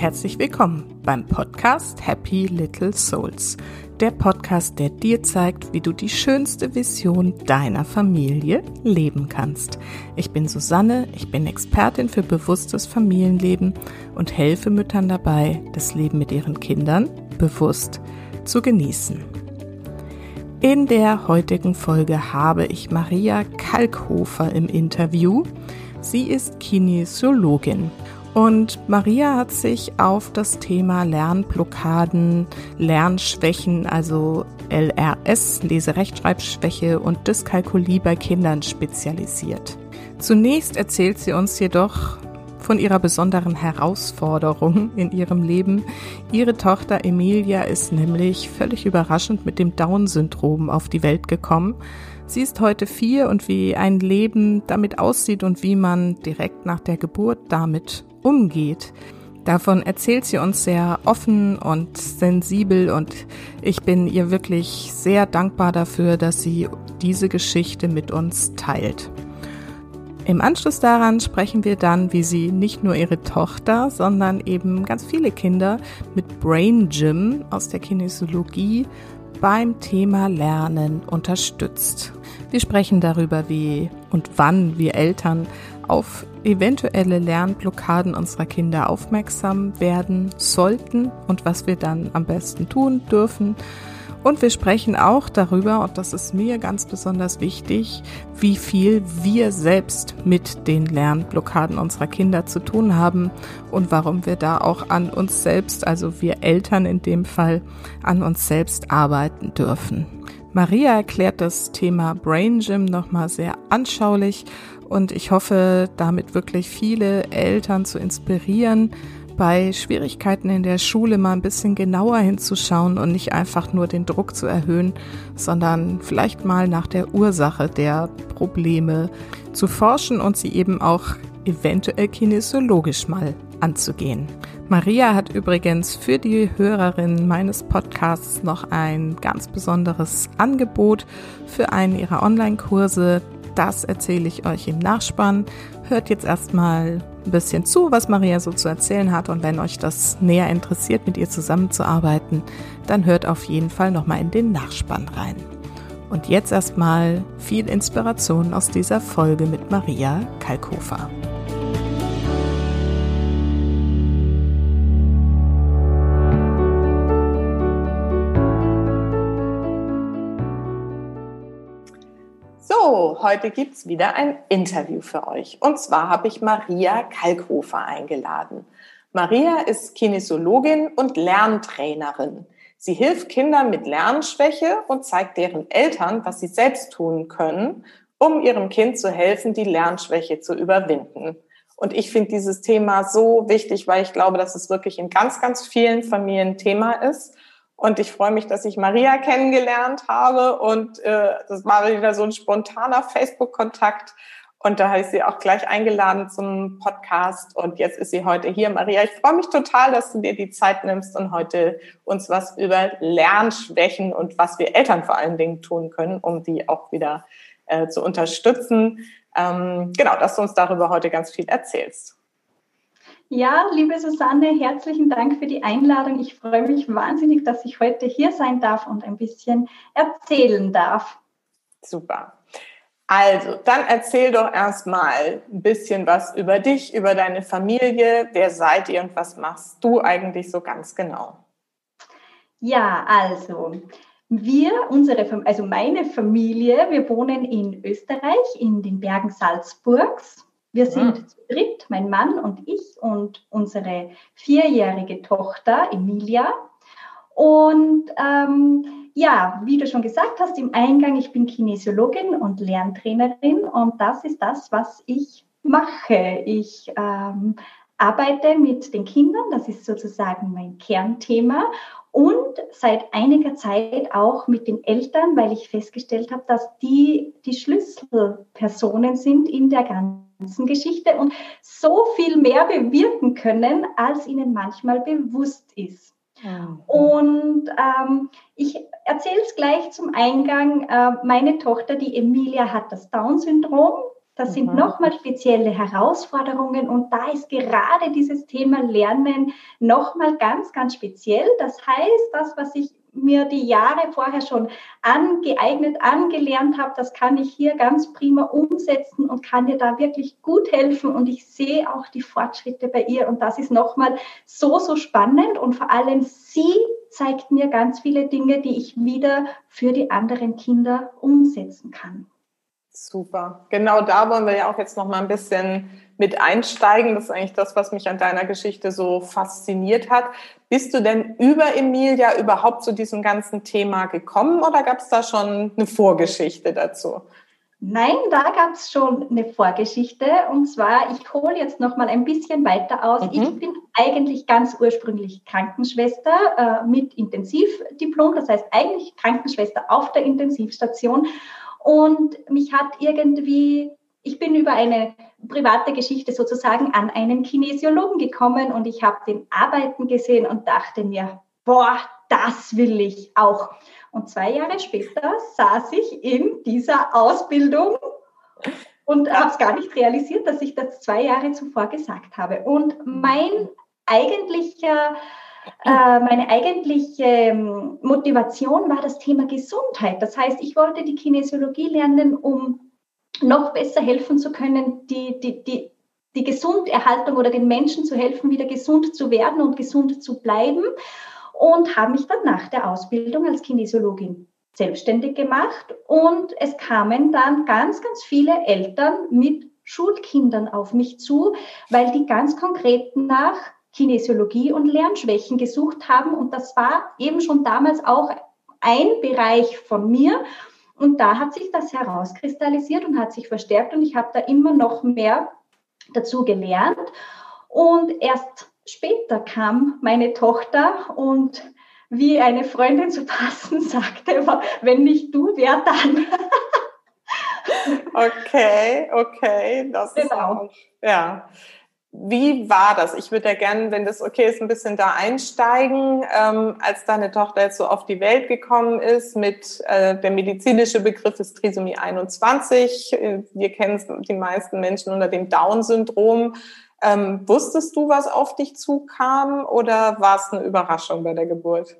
herzlich willkommen beim Podcast Happy Little Souls. Der Podcast, der dir zeigt, wie du die schönste Vision deiner Familie leben kannst. Ich bin Susanne, ich bin Expertin für bewusstes Familienleben und helfe Müttern dabei, das Leben mit ihren Kindern bewusst zu genießen. In der heutigen Folge habe ich Maria Kalkhofer im Interview. Sie ist Kinesiologin und Maria hat sich auf das Thema Lernblockaden, Lernschwächen, also LRS, Leserechtschreibschwäche und Dyskalkulie bei Kindern spezialisiert. Zunächst erzählt sie uns jedoch von ihrer besonderen Herausforderung in ihrem Leben. Ihre Tochter Emilia ist nämlich völlig überraschend mit dem Down-Syndrom auf die Welt gekommen Sie ist heute vier und wie ein Leben damit aussieht und wie man direkt nach der Geburt damit umgeht. Davon erzählt sie uns sehr offen und sensibel und ich bin ihr wirklich sehr dankbar dafür, dass sie diese Geschichte mit uns teilt. Im Anschluss daran sprechen wir dann, wie sie nicht nur ihre Tochter, sondern eben ganz viele Kinder mit Brain Gym aus der Kinesiologie beim Thema Lernen unterstützt. Wir sprechen darüber, wie und wann wir Eltern auf eventuelle Lernblockaden unserer Kinder aufmerksam werden sollten und was wir dann am besten tun dürfen. Und wir sprechen auch darüber, und das ist mir ganz besonders wichtig, wie viel wir selbst mit den Lernblockaden unserer Kinder zu tun haben und warum wir da auch an uns selbst, also wir Eltern in dem Fall, an uns selbst arbeiten dürfen. Maria erklärt das Thema Brain Gym nochmal sehr anschaulich und ich hoffe, damit wirklich viele Eltern zu inspirieren, bei Schwierigkeiten in der Schule mal ein bisschen genauer hinzuschauen und nicht einfach nur den Druck zu erhöhen, sondern vielleicht mal nach der Ursache der Probleme zu forschen und sie eben auch eventuell kinesiologisch mal anzugehen. Maria hat übrigens für die Hörerin meines Podcasts noch ein ganz besonderes Angebot für einen ihrer Online-Kurse. Das erzähle ich euch im Nachspann. Hört jetzt erstmal ein bisschen zu, was Maria so zu erzählen hat und wenn euch das näher interessiert, mit ihr zusammenzuarbeiten, dann hört auf jeden Fall nochmal in den Nachspann rein. Und jetzt erstmal viel Inspiration aus dieser Folge mit Maria Kalkofer. Heute gibt es wieder ein Interview für euch. Und zwar habe ich Maria Kalkhofer eingeladen. Maria ist Kinesiologin und Lerntrainerin. Sie hilft Kindern mit Lernschwäche und zeigt deren Eltern, was sie selbst tun können, um ihrem Kind zu helfen, die Lernschwäche zu überwinden. Und ich finde dieses Thema so wichtig, weil ich glaube, dass es wirklich in ganz, ganz vielen Familien Thema ist und ich freue mich, dass ich Maria kennengelernt habe. Und äh, das war wieder so ein spontaner Facebook-Kontakt. Und da habe ich sie auch gleich eingeladen zum Podcast. Und jetzt ist sie heute hier. Maria, ich freue mich total, dass du dir die Zeit nimmst und heute uns was über Lernschwächen und was wir Eltern vor allen Dingen tun können, um die auch wieder äh, zu unterstützen. Ähm, genau, dass du uns darüber heute ganz viel erzählst. Ja, liebe Susanne, herzlichen Dank für die Einladung. Ich freue mich wahnsinnig, dass ich heute hier sein darf und ein bisschen erzählen darf. Super. Also, dann erzähl doch erstmal ein bisschen was über dich, über deine Familie. Wer seid ihr und was machst du eigentlich so ganz genau? Ja, also, wir, unsere, also meine Familie, wir wohnen in Österreich, in den Bergen Salzburgs. Wir ah. sind ja. zu dritt, mein Mann und ich und unsere vierjährige Tochter Emilia. Und ähm, ja, wie du schon gesagt hast im Eingang, ich bin Kinesiologin und Lerntrainerin und das ist das, was ich mache. Ich ähm, arbeite mit den Kindern, das ist sozusagen mein Kernthema und seit einiger Zeit auch mit den Eltern, weil ich festgestellt habe, dass die die Schlüsselpersonen sind in der ganzen ganzen Geschichte und so viel mehr bewirken können, als ihnen manchmal bewusst ist. Mhm. Und ähm, ich erzähle es gleich zum Eingang. Äh, meine Tochter, die Emilia, hat das Down-Syndrom. Das sind mhm. nochmal spezielle Herausforderungen und da ist gerade dieses Thema Lernen nochmal ganz, ganz speziell. Das heißt, das, was ich mir die Jahre vorher schon angeeignet, angelernt habe, das kann ich hier ganz prima umsetzen und kann ihr da wirklich gut helfen. Und ich sehe auch die Fortschritte bei ihr. Und das ist nochmal so, so spannend. Und vor allem sie zeigt mir ganz viele Dinge, die ich wieder für die anderen Kinder umsetzen kann. Super. Genau da wollen wir ja auch jetzt noch mal ein bisschen mit einsteigen. Das ist eigentlich das, was mich an deiner Geschichte so fasziniert hat. Bist du denn über Emilia überhaupt zu diesem ganzen Thema gekommen oder gab es da schon eine Vorgeschichte dazu? Nein, da gab es schon eine Vorgeschichte. Und zwar, ich hole jetzt noch mal ein bisschen weiter aus. Mhm. Ich bin eigentlich ganz ursprünglich Krankenschwester äh, mit Intensivdiplom, das heißt eigentlich Krankenschwester auf der Intensivstation. Und mich hat irgendwie, ich bin über eine private Geschichte sozusagen an einen Kinesiologen gekommen und ich habe den arbeiten gesehen und dachte mir, boah, das will ich auch. Und zwei Jahre später saß ich in dieser Ausbildung und habe es gar nicht realisiert, dass ich das zwei Jahre zuvor gesagt habe. Und mein eigentlicher äh, meine eigentliche ähm, Motivation war das Thema Gesundheit. Das heißt, ich wollte die Kinesiologie lernen, um noch besser helfen zu können, die, die, die, die Gesunderhaltung oder den Menschen zu helfen, wieder gesund zu werden und gesund zu bleiben. Und habe mich dann nach der Ausbildung als Kinesiologin selbstständig gemacht. Und es kamen dann ganz, ganz viele Eltern mit Schulkindern auf mich zu, weil die ganz konkret nach Kinesiologie und Lernschwächen gesucht haben. Und das war eben schon damals auch ein Bereich von mir. Und da hat sich das herauskristallisiert und hat sich verstärkt und ich habe da immer noch mehr dazu gelernt. Und erst später kam meine Tochter und wie eine Freundin zu passen sagte, wenn nicht du, wer dann? okay, okay, das genau. ist auch, ja. Wie war das? Ich würde ja gerne, wenn das okay ist, ein bisschen da einsteigen, ähm, als deine Tochter jetzt so auf die Welt gekommen ist mit äh, der medizinische Begriff ist Trisomie 21. Wir kennen die meisten Menschen unter dem Down-Syndrom. Ähm, wusstest du, was auf dich zukam oder war es eine Überraschung bei der Geburt?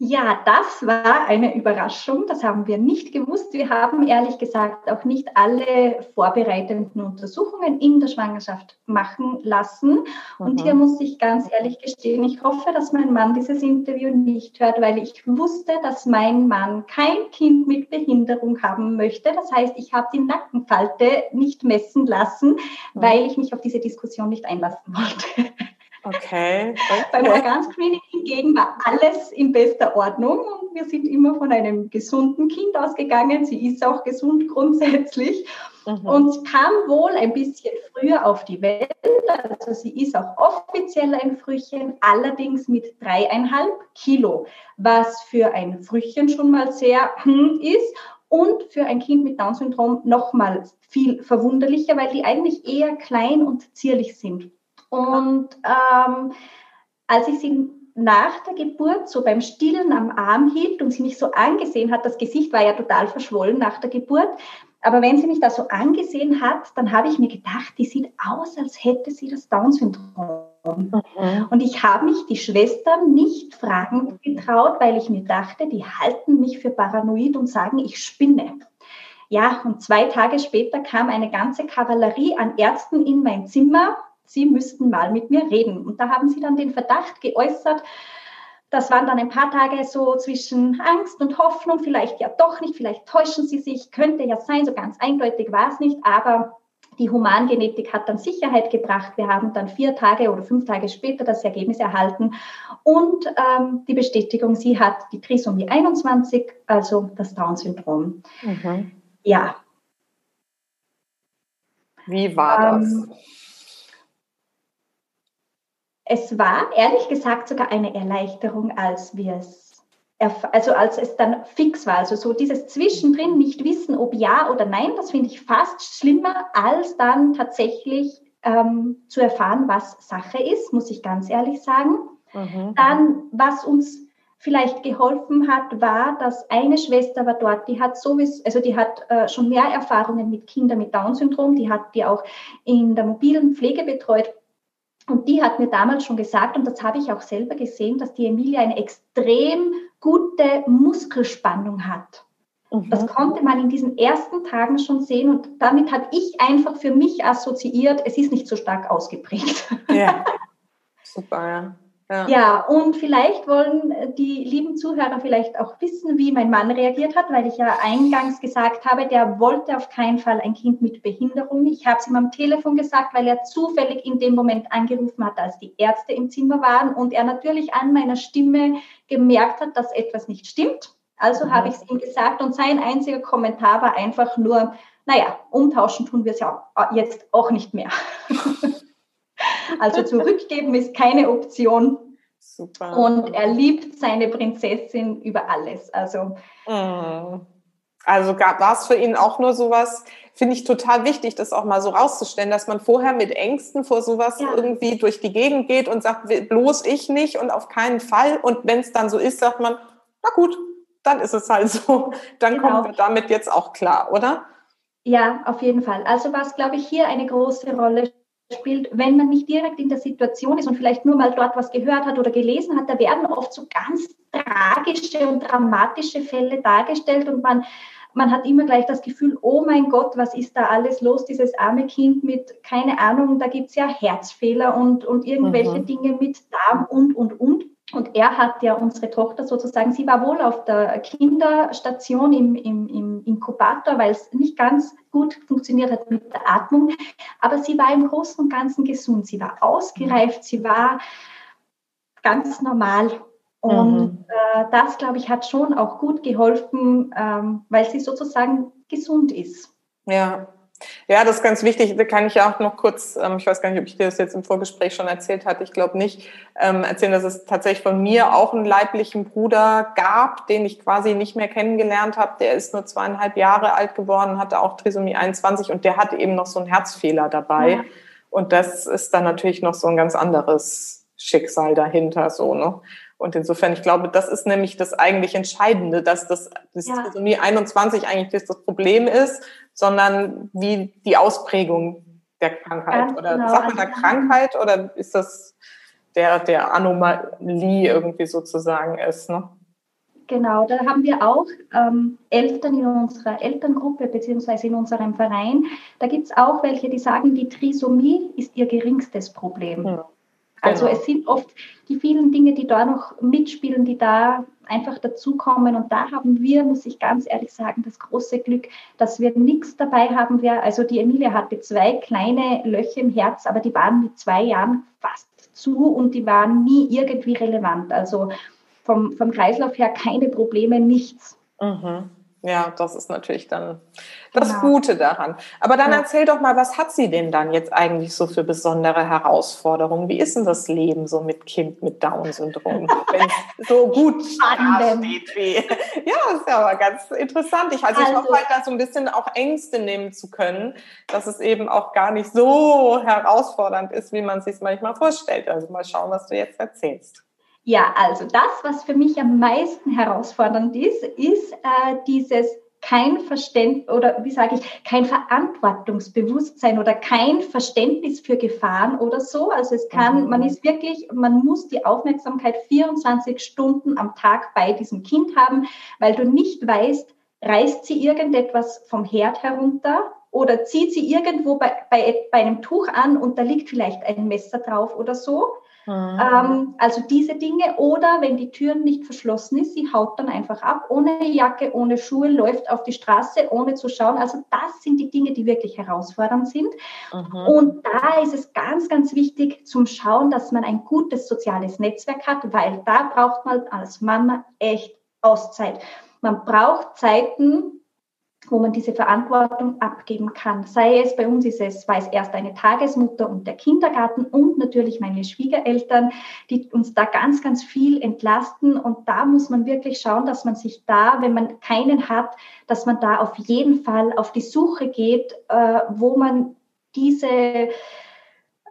Ja, das war eine Überraschung. Das haben wir nicht gewusst. Wir haben ehrlich gesagt auch nicht alle vorbereitenden Untersuchungen in der Schwangerschaft machen lassen. Und mhm. hier muss ich ganz ehrlich gestehen, ich hoffe, dass mein Mann dieses Interview nicht hört, weil ich wusste, dass mein Mann kein Kind mit Behinderung haben möchte. Das heißt, ich habe die Nackenfalte nicht messen lassen, mhm. weil ich mich auf diese Diskussion nicht einlassen wollte. Okay. okay. Beim Organscreening hingegen war alles in bester Ordnung und wir sind immer von einem gesunden Kind ausgegangen. Sie ist auch gesund grundsätzlich mhm. und kam wohl ein bisschen früher auf die Welt. Also sie ist auch offiziell ein Frühchen, allerdings mit dreieinhalb Kilo, was für ein Frühchen schon mal sehr hm, ist und für ein Kind mit Down-Syndrom nochmal viel verwunderlicher, weil die eigentlich eher klein und zierlich sind. Und ähm, als ich sie nach der Geburt so beim Stillen am Arm hielt und sie mich so angesehen hat, das Gesicht war ja total verschwollen nach der Geburt, aber wenn sie mich da so angesehen hat, dann habe ich mir gedacht, die sieht aus, als hätte sie das Down-Syndrom. Mhm. Und ich habe mich die Schwestern nicht fragen getraut, weil ich mir dachte, die halten mich für paranoid und sagen, ich spinne. Ja, und zwei Tage später kam eine ganze Kavallerie an Ärzten in mein Zimmer Sie müssten mal mit mir reden. Und da haben sie dann den Verdacht geäußert, das waren dann ein paar Tage so zwischen Angst und Hoffnung, vielleicht ja doch nicht, vielleicht täuschen sie sich, könnte ja sein, so ganz eindeutig war es nicht, aber die Humangenetik hat dann Sicherheit gebracht. Wir haben dann vier Tage oder fünf Tage später das Ergebnis erhalten und ähm, die Bestätigung, sie hat die Trisomie 21, also das Down-Syndrom. Mhm. Ja. Wie war das? Ähm, es war ehrlich gesagt sogar eine Erleichterung, als wir es, also als es dann fix war. Also so dieses Zwischendrin nicht wissen, ob ja oder nein, das finde ich fast schlimmer, als dann tatsächlich ähm, zu erfahren, was Sache ist, muss ich ganz ehrlich sagen. Mhm. Dann, was uns vielleicht geholfen hat, war, dass eine Schwester war dort, die hat sowieso, also die hat äh, schon mehr Erfahrungen mit Kindern mit Down-Syndrom, die hat die auch in der mobilen Pflege betreut. Und die hat mir damals schon gesagt, und das habe ich auch selber gesehen, dass die Emilia eine extrem gute Muskelspannung hat. Mhm. Das konnte man in diesen ersten Tagen schon sehen und damit habe ich einfach für mich assoziiert, es ist nicht so stark ausgeprägt. Ja, super, ja. Ja. und vielleicht wollen die lieben Zuhörer vielleicht auch wissen, wie mein Mann reagiert hat, weil ich ja eingangs gesagt habe, der wollte auf keinen Fall ein Kind mit Behinderung. Ich habe es ihm am Telefon gesagt, weil er zufällig in dem Moment angerufen hat, als die Ärzte im Zimmer waren und er natürlich an meiner Stimme gemerkt hat, dass etwas nicht stimmt. Also mhm. habe ich es ihm gesagt und sein einziger Kommentar war einfach nur, naja, umtauschen tun wir es ja jetzt auch nicht mehr. Also zurückgeben ist keine Option. Super. Und er liebt seine Prinzessin über alles. Also, mm. also war es für ihn auch nur sowas, finde ich total wichtig, das auch mal so rauszustellen, dass man vorher mit Ängsten vor sowas ja. irgendwie durch die Gegend geht und sagt, bloß ich nicht und auf keinen Fall. Und wenn es dann so ist, sagt man, na gut, dann ist es halt so. Dann genau. kommen wir damit jetzt auch klar, oder? Ja, auf jeden Fall. Also was, glaube ich, hier eine große Rolle spielt, wenn man nicht direkt in der Situation ist und vielleicht nur mal dort was gehört hat oder gelesen hat, da werden oft so ganz tragische und dramatische Fälle dargestellt und man, man hat immer gleich das Gefühl, oh mein Gott, was ist da alles los, dieses arme Kind mit, keine Ahnung, da gibt es ja Herzfehler und, und irgendwelche mhm. Dinge mit Darm und, und, und. Und er hat ja unsere Tochter sozusagen, sie war wohl auf der Kinderstation im, im, im Inkubator, weil es nicht ganz gut funktioniert hat mit der Atmung. Aber sie war im Großen und Ganzen gesund. Sie war ausgereift, sie war ganz normal. Und mhm. äh, das, glaube ich, hat schon auch gut geholfen, ähm, weil sie sozusagen gesund ist. Ja, ja, das ist ganz wichtig. Da kann ich ja auch noch kurz, ähm, ich weiß gar nicht, ob ich dir das jetzt im Vorgespräch schon erzählt hatte, ich glaube nicht, ähm, erzählen, dass es tatsächlich von mir auch einen leiblichen Bruder gab, den ich quasi nicht mehr kennengelernt habe. Der ist nur zweieinhalb Jahre alt geworden, hatte auch Trisomie 21 und der hatte eben noch so einen Herzfehler dabei. Ja. Und das ist dann natürlich noch so ein ganz anderes Schicksal dahinter, so, ne? Und insofern, ich glaube, das ist nämlich das eigentlich Entscheidende, dass das, das ja. Trisomie 21 eigentlich das Problem ist, sondern wie die Ausprägung der Krankheit. Ganz oder genau. sagt man da Krankheit oder ist das der, der Anomalie irgendwie sozusagen ist? Ne? Genau, da haben wir auch ähm, Eltern in unserer Elterngruppe beziehungsweise in unserem Verein. Da gibt es auch welche, die sagen, die Trisomie ist ihr geringstes Problem. Hm. Also genau. es sind oft die vielen Dinge, die da noch mitspielen, die da einfach dazukommen. Und da haben wir, muss ich ganz ehrlich sagen, das große Glück, dass wir nichts dabei haben. Wir, also die Emilia hatte zwei kleine Löcher im Herz, aber die waren mit zwei Jahren fast zu und die waren nie irgendwie relevant. Also vom, vom Kreislauf her keine Probleme, nichts. Mhm. Ja, das ist natürlich dann das genau. Gute daran. Aber dann ja. erzähl doch mal, was hat sie denn dann jetzt eigentlich so für besondere Herausforderungen? Wie ist denn das Leben so mit Kind mit Down-Syndrom, wenn es so gut steht wie? Ja, ist ja aber ganz interessant. Ich, also, also ich hoffe halt, da so ein bisschen auch Ängste nehmen zu können, dass es eben auch gar nicht so herausfordernd ist, wie man sich manchmal vorstellt. Also mal schauen, was du jetzt erzählst. Ja, also das, was für mich am meisten herausfordernd ist, ist äh, dieses kein Verständnis oder wie sage ich, kein Verantwortungsbewusstsein oder kein Verständnis für Gefahren oder so. Also es kann, mhm. man ist wirklich, man muss die Aufmerksamkeit 24 Stunden am Tag bei diesem Kind haben, weil du nicht weißt, reißt sie irgendetwas vom Herd herunter oder zieht sie irgendwo bei, bei, bei einem Tuch an und da liegt vielleicht ein Messer drauf oder so. Mhm. Ähm, also diese Dinge. Oder wenn die Türen nicht verschlossen ist, sie haut dann einfach ab, ohne Jacke, ohne Schuhe, läuft auf die Straße, ohne zu schauen. Also das sind die Dinge, die wirklich herausfordernd sind. Mhm. Und da ist es ganz, ganz wichtig zum Schauen, dass man ein gutes soziales Netzwerk hat, weil da braucht man als Mama echt Auszeit. Man braucht Zeiten, wo man diese Verantwortung abgeben kann. Sei es bei uns ist es, es erst eine Tagesmutter und der Kindergarten und natürlich meine Schwiegereltern, die uns da ganz, ganz viel entlasten. Und da muss man wirklich schauen, dass man sich da, wenn man keinen hat, dass man da auf jeden Fall auf die Suche geht, äh, wo man diese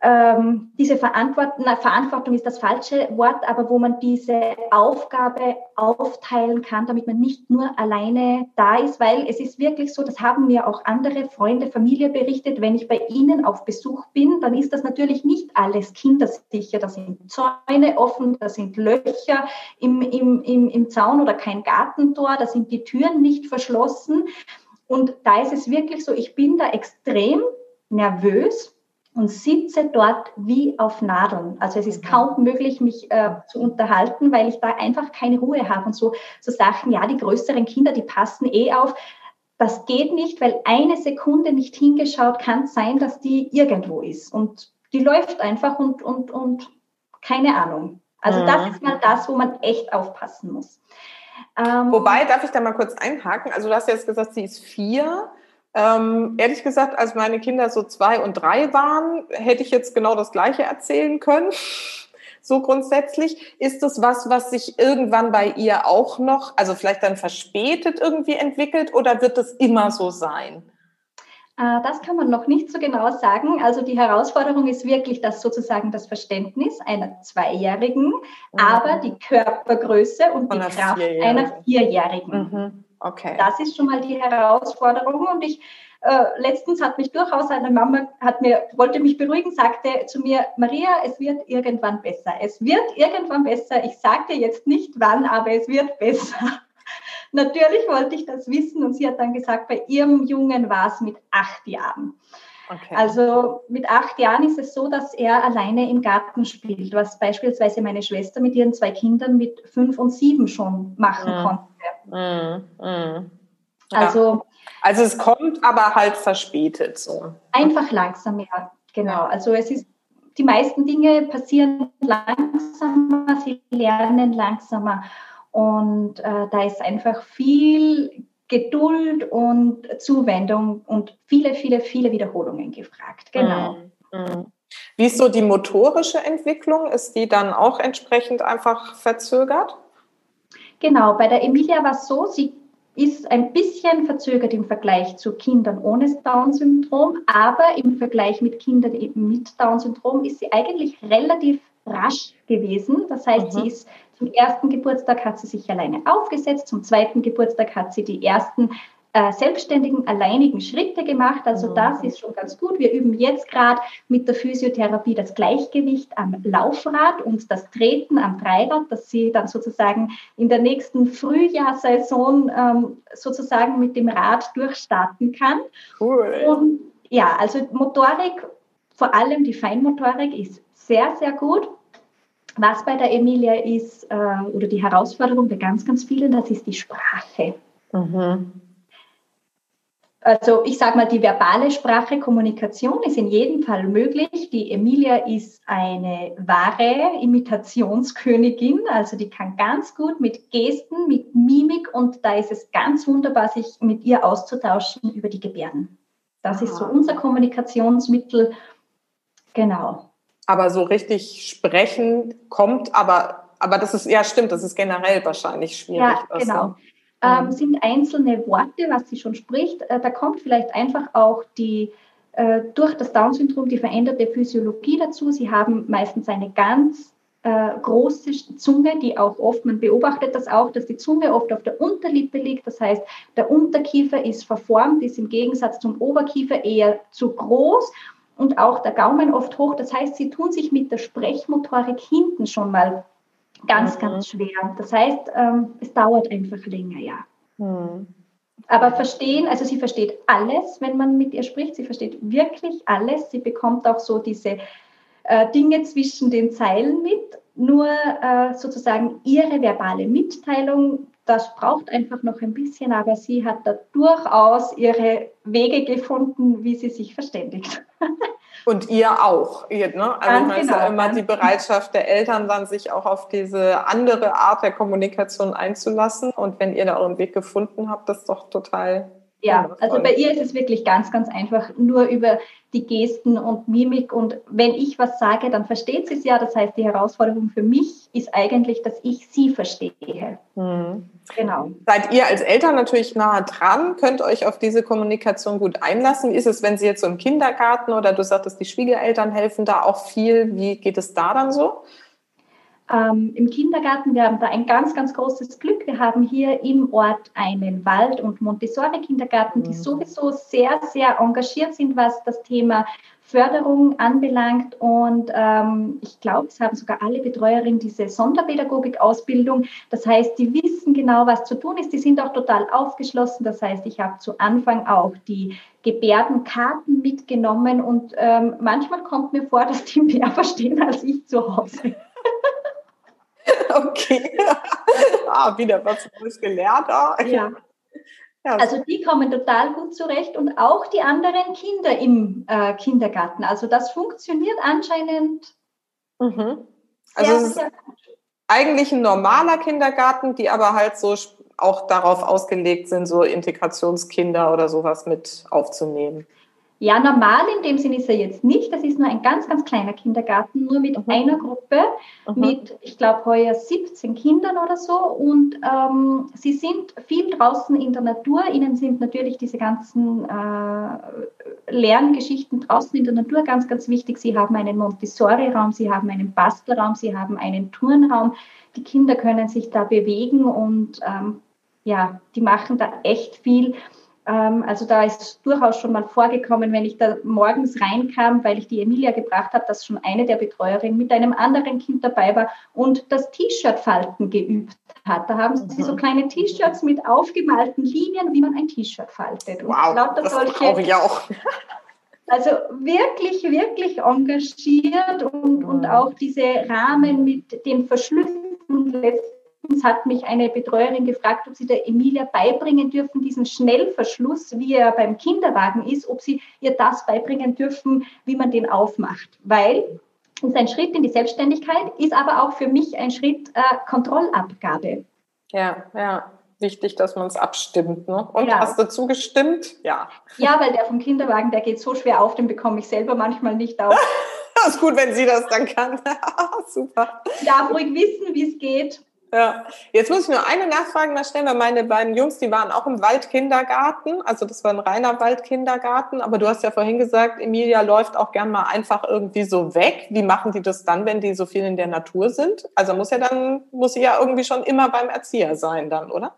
ähm, diese Verantwortung, na, Verantwortung ist das falsche Wort, aber wo man diese Aufgabe aufteilen kann, damit man nicht nur alleine da ist, weil es ist wirklich so, das haben mir auch andere Freunde, Familie berichtet, wenn ich bei ihnen auf Besuch bin, dann ist das natürlich nicht alles kindersicher, da sind Zäune offen, da sind Löcher im, im, im, im Zaun oder kein Gartentor, da sind die Türen nicht verschlossen. Und da ist es wirklich so, ich bin da extrem nervös, und sitze dort wie auf Nadeln. Also es ist mhm. kaum möglich, mich äh, zu unterhalten, weil ich da einfach keine Ruhe habe. Und so, so Sachen, ja, die größeren Kinder, die passen eh auf. Das geht nicht, weil eine Sekunde nicht hingeschaut kann sein, dass die irgendwo ist. Und die läuft einfach und, und, und keine Ahnung. Also das mhm. ist mal das, wo man echt aufpassen muss. Ähm, Wobei, darf ich da mal kurz einhaken? Also du hast jetzt gesagt, sie ist vier. Ähm, ehrlich gesagt, als meine Kinder so zwei und drei waren, hätte ich jetzt genau das Gleiche erzählen können. So grundsätzlich. Ist das was, was sich irgendwann bei ihr auch noch, also vielleicht dann verspätet irgendwie entwickelt oder wird es immer so sein? Äh, das kann man noch nicht so genau sagen. Also die Herausforderung ist wirklich das sozusagen das Verständnis einer Zweijährigen, mhm. aber die Körpergröße und Von die Kraft einer Vierjährigen. Mhm. Okay. Das ist schon mal die Herausforderung. Und ich äh, letztens hat mich durchaus eine Mama hat mir wollte mich beruhigen, sagte zu mir Maria, es wird irgendwann besser. Es wird irgendwann besser. Ich sagte jetzt nicht wann, aber es wird besser. Natürlich wollte ich das wissen und sie hat dann gesagt, bei ihrem Jungen war es mit acht Jahren. Okay. Also mit acht Jahren ist es so, dass er alleine im Garten spielt, was beispielsweise meine Schwester mit ihren zwei Kindern mit fünf und sieben schon machen mhm. konnte. Mhm. Mhm. Ja. Also, also es kommt aber halt verspätet so. Einfach langsam, ja, genau. Also es ist, die meisten Dinge passieren langsamer, sie lernen langsamer. Und äh, da ist einfach viel Geduld und Zuwendung und viele, viele, viele Wiederholungen gefragt. Genau. Mhm. Wie ist so die motorische Entwicklung? Ist die dann auch entsprechend einfach verzögert? Genau, bei der Emilia war es so, sie ist ein bisschen verzögert im Vergleich zu Kindern ohne Down-Syndrom, aber im Vergleich mit Kindern mit Down-Syndrom ist sie eigentlich relativ rasch gewesen. Das heißt, mhm. sie ist zum ersten Geburtstag hat sie sich alleine aufgesetzt, zum zweiten Geburtstag hat sie die ersten äh, selbstständigen, alleinigen Schritte gemacht. Also mhm. das ist schon ganz gut. Wir üben jetzt gerade mit der Physiotherapie das Gleichgewicht am Laufrad und das Treten am Dreirad, dass sie dann sozusagen in der nächsten Frühjahrsaison ähm, sozusagen mit dem Rad durchstarten kann. Cool. Und ja, also Motorik, vor allem die Feinmotorik ist sehr, sehr gut. Was bei der Emilia ist, äh, oder die Herausforderung bei ganz, ganz vielen, das ist die Sprache. Mhm. Also ich sage mal, die verbale Sprache, Kommunikation ist in jedem Fall möglich. Die Emilia ist eine wahre Imitationskönigin, also die kann ganz gut mit Gesten, mit Mimik und da ist es ganz wunderbar, sich mit ihr auszutauschen über die Gebärden. Das Aha. ist so unser Kommunikationsmittel. Genau. Aber so richtig sprechen kommt, aber, aber das ist, ja stimmt, das ist generell wahrscheinlich schwierig. Ja, genau. Ähm, mhm. sind einzelne Worte, was sie schon spricht. Äh, da kommt vielleicht einfach auch die äh, durch das Down-Syndrom die veränderte Physiologie dazu. Sie haben meistens eine ganz äh, große Zunge, die auch oft, man beobachtet das auch, dass die Zunge oft auf der Unterlippe liegt. Das heißt, der Unterkiefer ist verformt, ist im Gegensatz zum Oberkiefer eher zu groß und auch der Gaumen oft hoch. Das heißt, sie tun sich mit der Sprechmotorik hinten schon mal ganz, mhm. ganz schwer. Das heißt, ähm, es dauert einfach länger, ja. Mhm. Aber verstehen, also sie versteht alles, wenn man mit ihr spricht. Sie versteht wirklich alles. Sie bekommt auch so diese äh, Dinge zwischen den Zeilen mit. Nur äh, sozusagen ihre verbale Mitteilung, das braucht einfach noch ein bisschen, aber sie hat da durchaus ihre Wege gefunden, wie sie sich verständigt. Und ihr auch. Ihr, ne? Also man genau, ja immer die Bereitschaft der Eltern, dann sich auch auf diese andere Art der Kommunikation einzulassen. Und wenn ihr da euren Weg gefunden habt, das ist doch total Ja, also bei ihr ist es wirklich ganz, ganz einfach, nur über die Gesten und Mimik. Und wenn ich was sage, dann versteht sie es ja. Das heißt, die Herausforderung für mich ist eigentlich, dass ich sie verstehe. Mhm. Genau. Seid ihr als Eltern natürlich nahe dran, könnt euch auf diese Kommunikation gut einlassen. Wie ist es, wenn sie jetzt so im Kindergarten oder du sagtest, die Schwiegereltern helfen da auch viel? Wie geht es da dann so? Ähm, im Kindergarten. Wir haben da ein ganz, ganz großes Glück. Wir haben hier im Ort einen Wald- und Montessori-Kindergarten, die mhm. sowieso sehr, sehr engagiert sind, was das Thema Förderung anbelangt. Und ähm, ich glaube, es haben sogar alle Betreuerinnen diese Sonderpädagogik-Ausbildung. Das heißt, die wissen genau, was zu tun ist. Die sind auch total aufgeschlossen. Das heißt, ich habe zu Anfang auch die Gebärdenkarten mitgenommen und ähm, manchmal kommt mir vor, dass die mehr verstehen als ich zu Hause. okay. ah, wieder was Neues gelernt. Ah. Ja. ja. Also die kommen total gut zurecht und auch die anderen Kinder im äh, Kindergarten. Also das funktioniert anscheinend. Mhm. Also sehr, es ist eigentlich ein normaler Kindergarten, die aber halt so auch darauf ausgelegt sind, so Integrationskinder oder sowas mit aufzunehmen. Ja, normal in dem Sinn ist er jetzt nicht. Das ist nur ein ganz, ganz kleiner Kindergarten, nur mit mhm. einer Gruppe, mhm. mit, ich glaube, heuer 17 Kindern oder so. Und ähm, sie sind viel draußen in der Natur. Ihnen sind natürlich diese ganzen äh, Lerngeschichten draußen in der Natur ganz, ganz wichtig. Sie haben einen Montessori-Raum, sie haben einen Bastelraum, sie haben einen Turnraum. Die Kinder können sich da bewegen und ähm, ja, die machen da echt viel. Ähm, also da ist durchaus schon mal vorgekommen, wenn ich da morgens reinkam, weil ich die Emilia gebracht habe, dass schon eine der Betreuerinnen mit einem anderen Kind dabei war und das T-Shirt-Falten geübt hat. Da haben sie so mhm. kleine T-Shirts mit aufgemalten Linien, wie man ein T-Shirt faltet. Und wow, das brauche ich auch. Also wirklich, wirklich engagiert und, und mhm. auch diese Rahmen mit den Verschlüssen letzten hat mich eine Betreuerin gefragt, ob sie der Emilia beibringen dürfen, diesen Schnellverschluss, wie er beim Kinderwagen ist, ob sie ihr das beibringen dürfen, wie man den aufmacht. Weil es ist ein Schritt in die Selbstständigkeit, ist aber auch für mich ein Schritt äh, Kontrollabgabe. Ja, ja. Wichtig, dass man es abstimmt. Ne? Und ja. hast du zugestimmt? Ja. Ja, weil der vom Kinderwagen, der geht so schwer auf, den bekomme ich selber manchmal nicht auf. das ist gut, wenn sie das dann kann. Super. Ich darf ruhig wissen, wie es geht. Ja, jetzt muss ich nur eine Nachfrage mal stellen, weil meine beiden Jungs, die waren auch im Waldkindergarten, also das war ein reiner Waldkindergarten, aber du hast ja vorhin gesagt, Emilia läuft auch gern mal einfach irgendwie so weg. Wie machen die das dann, wenn die so viel in der Natur sind? Also muss ja dann, muss sie ja irgendwie schon immer beim Erzieher sein dann, oder?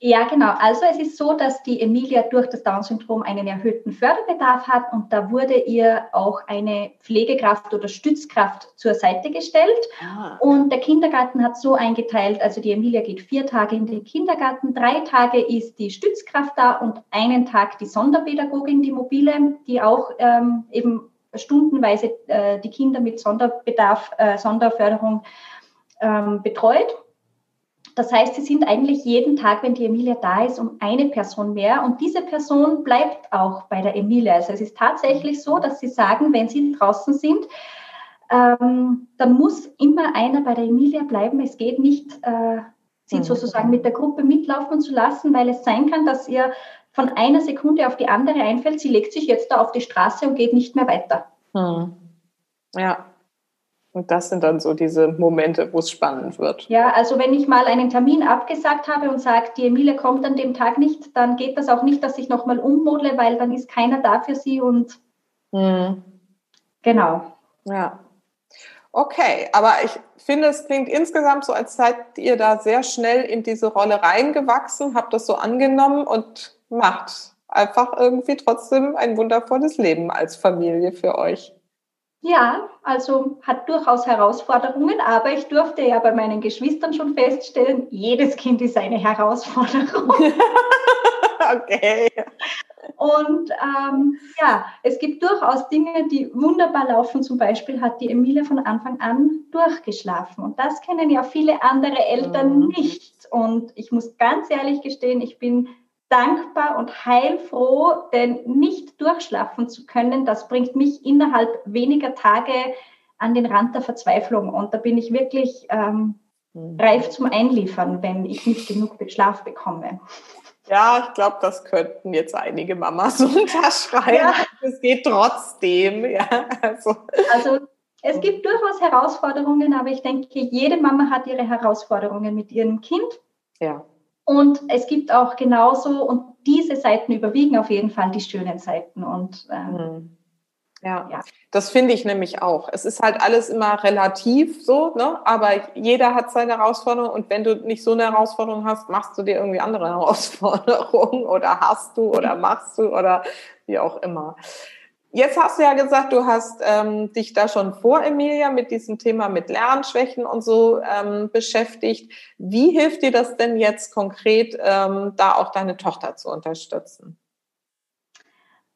Ja, genau. Also es ist so, dass die Emilia durch das Down-Syndrom einen erhöhten Förderbedarf hat und da wurde ihr auch eine Pflegekraft oder Stützkraft zur Seite gestellt. Ah. Und der Kindergarten hat so eingeteilt, also die Emilia geht vier Tage in den Kindergarten, drei Tage ist die Stützkraft da und einen Tag die Sonderpädagogin, die mobile, die auch ähm, eben stundenweise äh, die Kinder mit Sonderbedarf, äh, Sonderförderung ähm, betreut. Das heißt, sie sind eigentlich jeden Tag, wenn die Emilia da ist, um eine Person mehr. Und diese Person bleibt auch bei der Emilia. Also es ist tatsächlich so, dass sie sagen, wenn sie draußen sind, ähm, dann muss immer einer bei der Emilia bleiben. Es geht nicht, äh, sie mhm. sozusagen mit der Gruppe mitlaufen zu lassen, weil es sein kann, dass ihr von einer Sekunde auf die andere einfällt, sie legt sich jetzt da auf die Straße und geht nicht mehr weiter. Mhm. Ja, und das sind dann so diese Momente, wo es spannend wird. Ja, also wenn ich mal einen Termin abgesagt habe und sage, die Emilie kommt an dem Tag nicht, dann geht das auch nicht, dass ich nochmal ummodle, weil dann ist keiner da für sie und mhm. genau. Ja. Okay, aber ich finde, es klingt insgesamt so, als seid ihr da sehr schnell in diese Rolle reingewachsen, habt das so angenommen und macht einfach irgendwie trotzdem ein wundervolles Leben als Familie für euch. Ja, also hat durchaus Herausforderungen, aber ich durfte ja bei meinen Geschwistern schon feststellen, jedes Kind ist eine Herausforderung. okay. Und ähm, ja, es gibt durchaus Dinge, die wunderbar laufen. Zum Beispiel hat die Emilia von Anfang an durchgeschlafen. Und das kennen ja viele andere Eltern mhm. nicht. Und ich muss ganz ehrlich gestehen, ich bin dankbar und heilfroh, denn nicht durchschlafen zu können, das bringt mich innerhalb weniger Tage an den Rand der Verzweiflung. Und da bin ich wirklich ähm, mhm. reif zum Einliefern, wenn ich nicht genug Schlaf bekomme. Ja, ich glaube, das könnten jetzt einige Mamas unterschreiben. Ja. Es geht trotzdem. Ja, also. also es gibt durchaus Herausforderungen, aber ich denke, jede Mama hat ihre Herausforderungen mit ihrem Kind. Ja. Und es gibt auch genauso, und diese Seiten überwiegen auf jeden Fall die schönen Seiten. Und ähm, mhm. Ja, ja. das finde ich nämlich auch. Es ist halt alles immer relativ so, ne? aber jeder hat seine Herausforderung und wenn du nicht so eine Herausforderung hast, machst du dir irgendwie andere Herausforderungen oder hast du oder machst du oder wie auch immer. Jetzt hast du ja gesagt, du hast ähm, dich da schon vor Emilia mit diesem Thema mit Lernschwächen und so ähm, beschäftigt. Wie hilft dir das denn jetzt konkret, ähm, da auch deine Tochter zu unterstützen?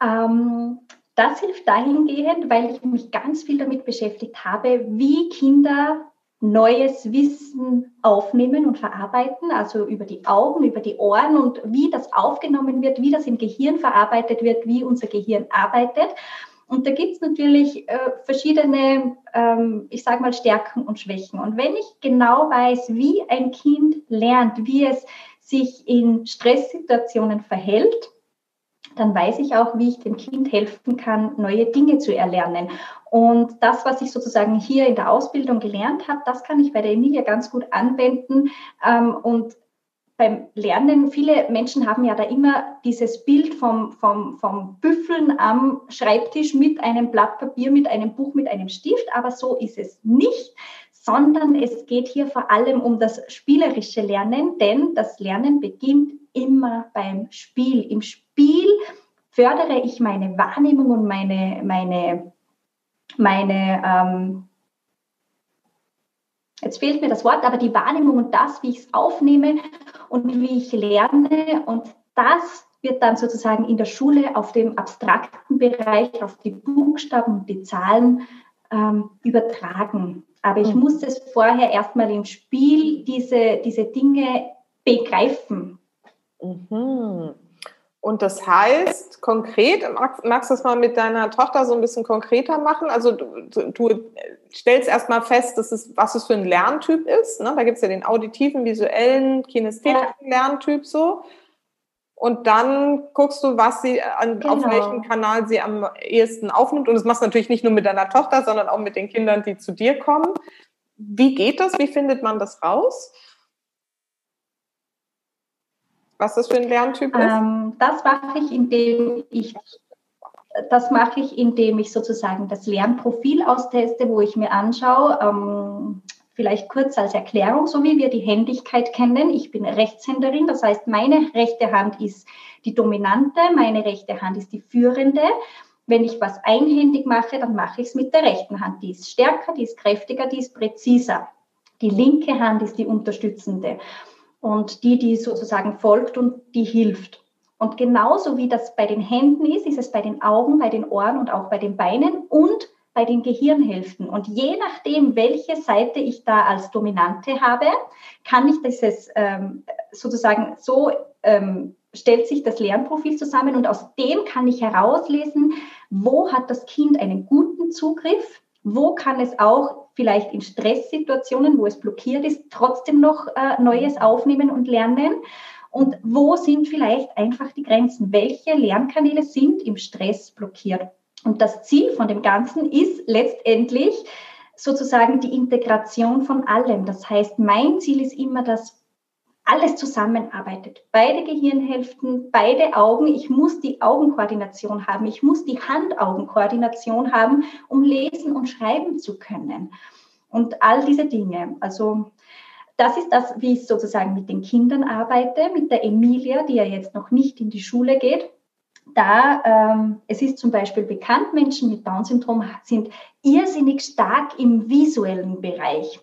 Ähm, das hilft dahingehend, weil ich mich ganz viel damit beschäftigt habe, wie Kinder neues Wissen aufnehmen und verarbeiten, also über die Augen, über die Ohren und wie das aufgenommen wird, wie das im Gehirn verarbeitet wird, wie unser Gehirn arbeitet. Und da gibt es natürlich äh, verschiedene, ähm, ich sage mal, Stärken und Schwächen. Und wenn ich genau weiß, wie ein Kind lernt, wie es sich in Stresssituationen verhält, dann weiß ich auch, wie ich dem Kind helfen kann, neue Dinge zu erlernen. Und das, was ich sozusagen hier in der Ausbildung gelernt habe, das kann ich bei der Emilia ganz gut anwenden. Ähm, und beim Lernen, viele Menschen haben ja da immer dieses Bild vom, vom, vom Büffeln am Schreibtisch mit einem Blatt Papier, mit einem Buch, mit einem Stift, aber so ist es nicht, sondern es geht hier vor allem um das spielerische Lernen, denn das Lernen beginnt immer beim Spiel. Im Spiel fördere ich meine Wahrnehmung und meine, meine, meine ähm, jetzt fehlt mir das Wort, aber die Wahrnehmung und das, wie ich es aufnehme und wie ich lerne und das wird dann sozusagen in der Schule auf dem abstrakten Bereich, auf die Buchstaben und die Zahlen ähm, übertragen. Aber ich mhm. muss es vorher erstmal im Spiel diese, diese Dinge begreifen. Mhm. Und das heißt konkret, magst du das mal mit deiner Tochter so ein bisschen konkreter machen? Also du, du stellst erstmal fest, dass es, was es für ein Lerntyp ist. Ne? Da gibt es ja den auditiven, visuellen, kinästhetischen Lerntyp so. Und dann guckst du, was sie an, genau. auf welchem Kanal sie am ehesten aufnimmt. Und das machst du natürlich nicht nur mit deiner Tochter, sondern auch mit den Kindern, die zu dir kommen. Wie geht das? Wie findet man das raus? Was das für ein Lerntyp ist? Ähm, das mache ich, indem ich das mache ich, indem ich sozusagen das Lernprofil austeste, wo ich mir anschaue, ähm, vielleicht kurz als Erklärung, so wie wir die Händigkeit kennen. Ich bin Rechtshänderin, das heißt, meine rechte Hand ist die dominante, meine rechte Hand ist die führende. Wenn ich was einhändig mache, dann mache ich es mit der rechten Hand. Die ist stärker, die ist kräftiger, die ist präziser. Die linke Hand ist die unterstützende und die, die sozusagen folgt und die hilft. Und genauso wie das bei den Händen ist, ist es bei den Augen, bei den Ohren und auch bei den Beinen und bei den Gehirnhälften. Und je nachdem, welche Seite ich da als Dominante habe, kann ich dieses ähm, sozusagen so ähm, stellt sich das Lernprofil zusammen und aus dem kann ich herauslesen, wo hat das Kind einen guten Zugriff, wo kann es auch vielleicht in Stresssituationen, wo es blockiert ist, trotzdem noch äh, Neues aufnehmen und lernen? Und wo sind vielleicht einfach die Grenzen? Welche Lernkanäle sind im Stress blockiert? Und das Ziel von dem Ganzen ist letztendlich sozusagen die Integration von allem. Das heißt, mein Ziel ist immer, dass alles zusammenarbeitet. Beide Gehirnhälften, beide Augen. Ich muss die Augenkoordination haben. Ich muss die Hand-Augen-Koordination haben, um lesen und schreiben zu können. Und all diese Dinge. Also, das ist das, wie ich sozusagen mit den Kindern arbeite, mit der Emilia, die ja jetzt noch nicht in die Schule geht. Da, ähm, es ist zum Beispiel bekannt, Menschen mit Down-Syndrom sind irrsinnig stark im visuellen Bereich.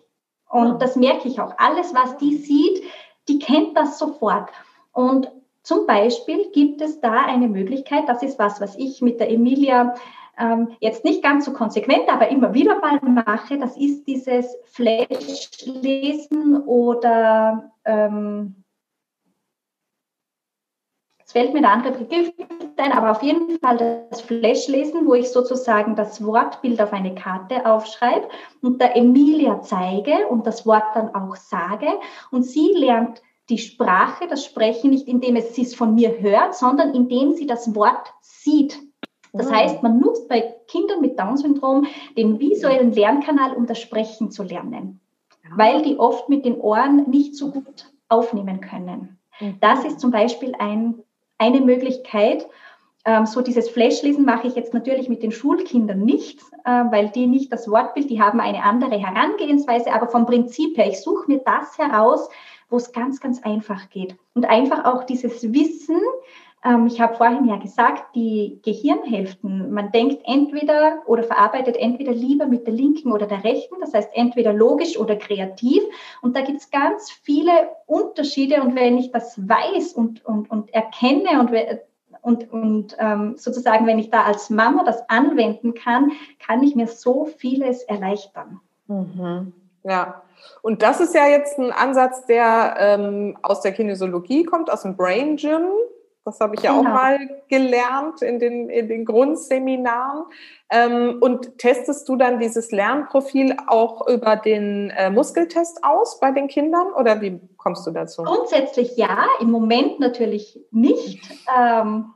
Und das merke ich auch. Alles, was die sieht, die kennt das sofort. Und zum Beispiel gibt es da eine Möglichkeit, das ist was, was ich mit der Emilia ähm, jetzt nicht ganz so konsequent, aber immer wieder mal mache, das ist dieses Flash-Lesen oder ähm, es fällt mir der andere Begriff ein, aber auf jeden Fall das Flash-Lesen, wo ich sozusagen das Wortbild auf eine Karte aufschreibe und der Emilia zeige und das Wort dann auch sage. Und sie lernt die Sprache, das Sprechen nicht, indem es es von mir hört, sondern indem sie das Wort sieht. Das mhm. heißt, man nutzt bei Kindern mit Down-Syndrom den visuellen Lernkanal, um das Sprechen zu lernen, ja. weil die oft mit den Ohren nicht so gut aufnehmen können. Mhm. Das ist zum Beispiel ein, eine Möglichkeit. Ähm, so dieses Flashlesen mache ich jetzt natürlich mit den Schulkindern nicht, äh, weil die nicht das Wortbild, die haben eine andere Herangehensweise, aber vom Prinzip her, ich suche mir das heraus, wo es ganz, ganz einfach geht. Und einfach auch dieses Wissen, ähm, ich habe vorhin ja gesagt, die Gehirnhälften, man denkt entweder oder verarbeitet entweder lieber mit der linken oder der rechten, das heißt entweder logisch oder kreativ. Und da gibt es ganz viele Unterschiede. Und wenn ich das weiß und, und, und erkenne und und, und ähm, sozusagen, wenn ich da als Mama das anwenden kann, kann ich mir so vieles erleichtern. Mhm. Ja, und das ist ja jetzt ein Ansatz, der ähm, aus der Kinesiologie kommt, aus dem Brain Gym. Das habe ich ja genau. auch mal gelernt in den, in den Grundseminaren. Ähm, und testest du dann dieses Lernprofil auch über den äh, Muskeltest aus bei den Kindern oder wie kommst du dazu? Grundsätzlich ja, im Moment natürlich nicht. Ähm,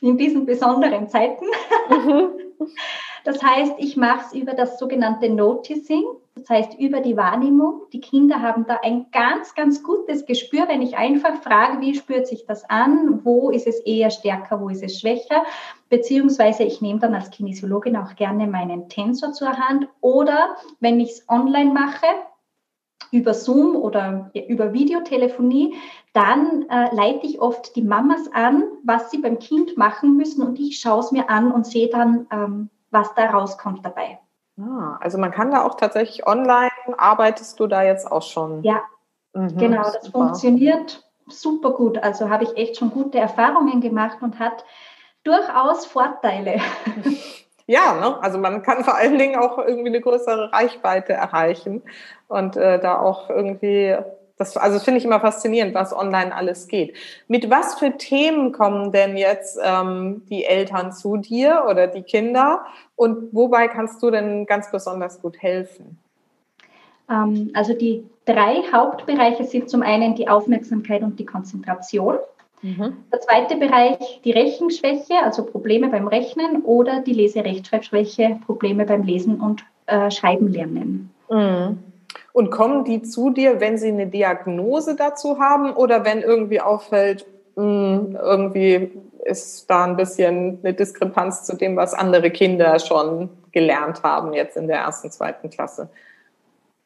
in diesen besonderen Zeiten. Mhm. Das heißt, ich mache es über das sogenannte Noticing, das heißt über die Wahrnehmung. Die Kinder haben da ein ganz, ganz gutes Gespür, wenn ich einfach frage, wie spürt sich das an, wo ist es eher stärker, wo ist es schwächer, beziehungsweise ich nehme dann als Kinesiologin auch gerne meinen Tensor zur Hand. Oder wenn ich es online mache, über Zoom oder über Videotelefonie, dann äh, leite ich oft die Mamas an, was sie beim Kind machen müssen. Und ich schaue es mir an und sehe dann, ähm, was da rauskommt dabei. Ah, also man kann da auch tatsächlich online, arbeitest du da jetzt auch schon? Ja, mhm, genau, das super. funktioniert super gut. Also habe ich echt schon gute Erfahrungen gemacht und hat durchaus Vorteile. Ja, ne? also man kann vor allen Dingen auch irgendwie eine größere Reichweite erreichen und äh, da auch irgendwie das, also finde ich immer faszinierend, was online alles geht. Mit was für Themen kommen denn jetzt ähm, die Eltern zu dir oder die Kinder? Und wobei kannst du denn ganz besonders gut helfen? Ähm, also die drei Hauptbereiche sind zum einen die Aufmerksamkeit und die Konzentration. Mhm. Der zweite Bereich die Rechenschwäche, also Probleme beim Rechnen oder die Leserechtschreibschwäche, Probleme beim Lesen und äh, Schreiben lernen. Mhm. Und kommen die zu dir, wenn sie eine Diagnose dazu haben oder wenn irgendwie auffällt, hm, irgendwie ist da ein bisschen eine Diskrepanz zu dem, was andere Kinder schon gelernt haben jetzt in der ersten, zweiten Klasse?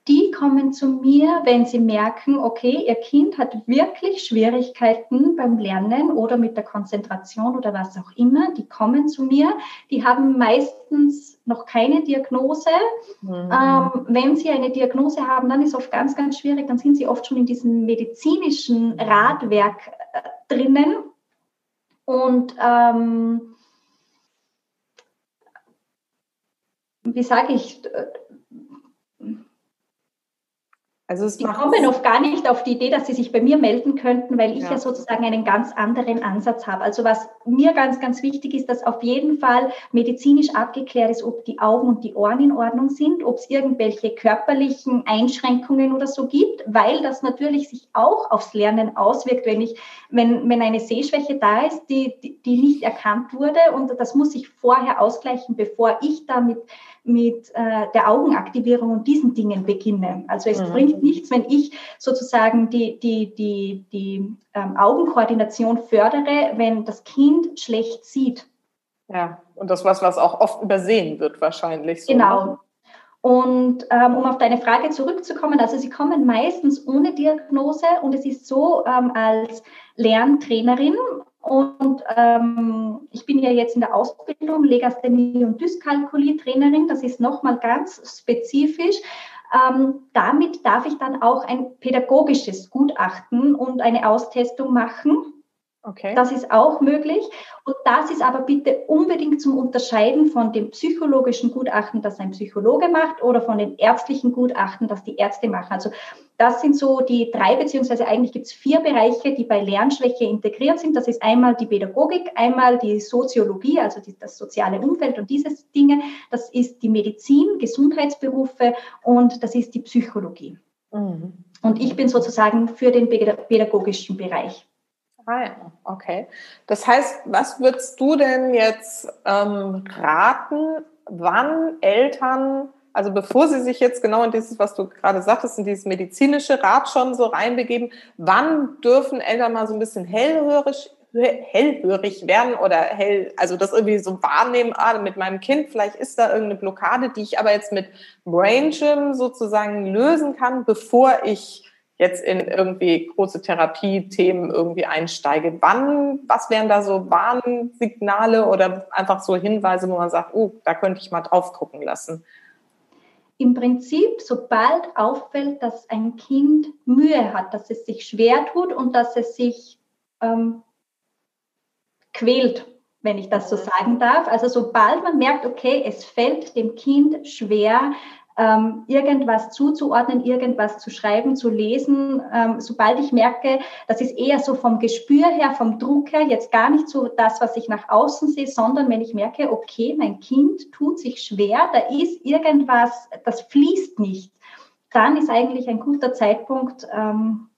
Die kommen zu mir, wenn sie merken, okay, ihr Kind hat wirklich Schwierigkeiten beim Lernen oder mit der Konzentration oder was auch immer. Die kommen zu mir. Die haben meistens noch keine Diagnose. Mhm. Ähm, wenn sie eine Diagnose haben, dann ist es oft ganz, ganz schwierig. Dann sind sie oft schon in diesem medizinischen Radwerk äh, drinnen. Und ähm, wie sage ich, also es die kommen oft gar nicht auf die Idee, dass sie sich bei mir melden könnten, weil ich ja. ja. sozusagen einen ganz anderen Ansatz habe. Also was mir ganz, ganz wichtig ist, dass auf jeden Fall medizinisch abgeklärt ist, ob die Augen und die Ohren in Ordnung sind, ob es irgendwelche körperlichen Einschränkungen oder so gibt, weil das natürlich sich auch aufs Lernen auswirkt, wenn ich, wenn, wenn eine Sehschwäche da ist, die, die, die nicht erkannt wurde und das muss ich vorher ausgleichen, bevor ich damit mit äh, der Augenaktivierung und diesen Dingen beginne. Also es mhm. bringt nichts, wenn ich sozusagen die, die, die, die ähm, Augenkoordination fördere, wenn das Kind schlecht sieht. Ja, und das was, was auch oft übersehen wird wahrscheinlich. So, genau. Ne? Und ähm, um auf deine Frage zurückzukommen, also sie kommen meistens ohne Diagnose und es ist so, ähm, als Lerntrainerin und ähm, ich bin ja jetzt in der Ausbildung Legasthenie und Dyskalkulie-Trainerin. Das ist nochmal ganz spezifisch. Ähm, damit darf ich dann auch ein pädagogisches Gutachten und eine Austestung machen. Okay. Das ist auch möglich. Und das ist aber bitte unbedingt zum Unterscheiden von dem psychologischen Gutachten, das ein Psychologe macht, oder von den ärztlichen Gutachten, das die Ärzte machen. Also das sind so die drei, beziehungsweise eigentlich gibt es vier Bereiche, die bei Lernschwäche integriert sind. Das ist einmal die Pädagogik, einmal die Soziologie, also die, das soziale Umfeld und diese Dinge. Das ist die Medizin, Gesundheitsberufe und das ist die Psychologie. Mhm. Und ich bin sozusagen für den pädagogischen Bereich. Ah ja, okay. Das heißt, was würdest du denn jetzt ähm, raten, wann Eltern, also bevor sie sich jetzt genau in dieses, was du gerade sagtest, in dieses medizinische Rat schon so reinbegeben, wann dürfen Eltern mal so ein bisschen hellhörig, hellhörig werden oder hell, also das irgendwie so wahrnehmen, ah, mit meinem Kind, vielleicht ist da irgendeine Blockade, die ich aber jetzt mit Brain Gym sozusagen lösen kann, bevor ich jetzt in irgendwie große Therapiethemen irgendwie einsteige. Wann, was wären da so Warnsignale oder einfach so Hinweise, wo man sagt, oh, da könnte ich mal drauf gucken lassen? Im Prinzip, sobald auffällt, dass ein Kind Mühe hat, dass es sich schwer tut und dass es sich ähm, quält, wenn ich das so mhm. sagen darf. Also sobald man merkt, okay, es fällt dem Kind schwer, ähm, irgendwas zuzuordnen, irgendwas zu schreiben, zu lesen. Ähm, sobald ich merke, das ist eher so vom Gespür her, vom Druck her, jetzt gar nicht so das, was ich nach außen sehe, sondern wenn ich merke, okay, mein Kind tut sich schwer, da ist irgendwas, das fließt nicht, dann ist eigentlich ein guter Zeitpunkt, ähm,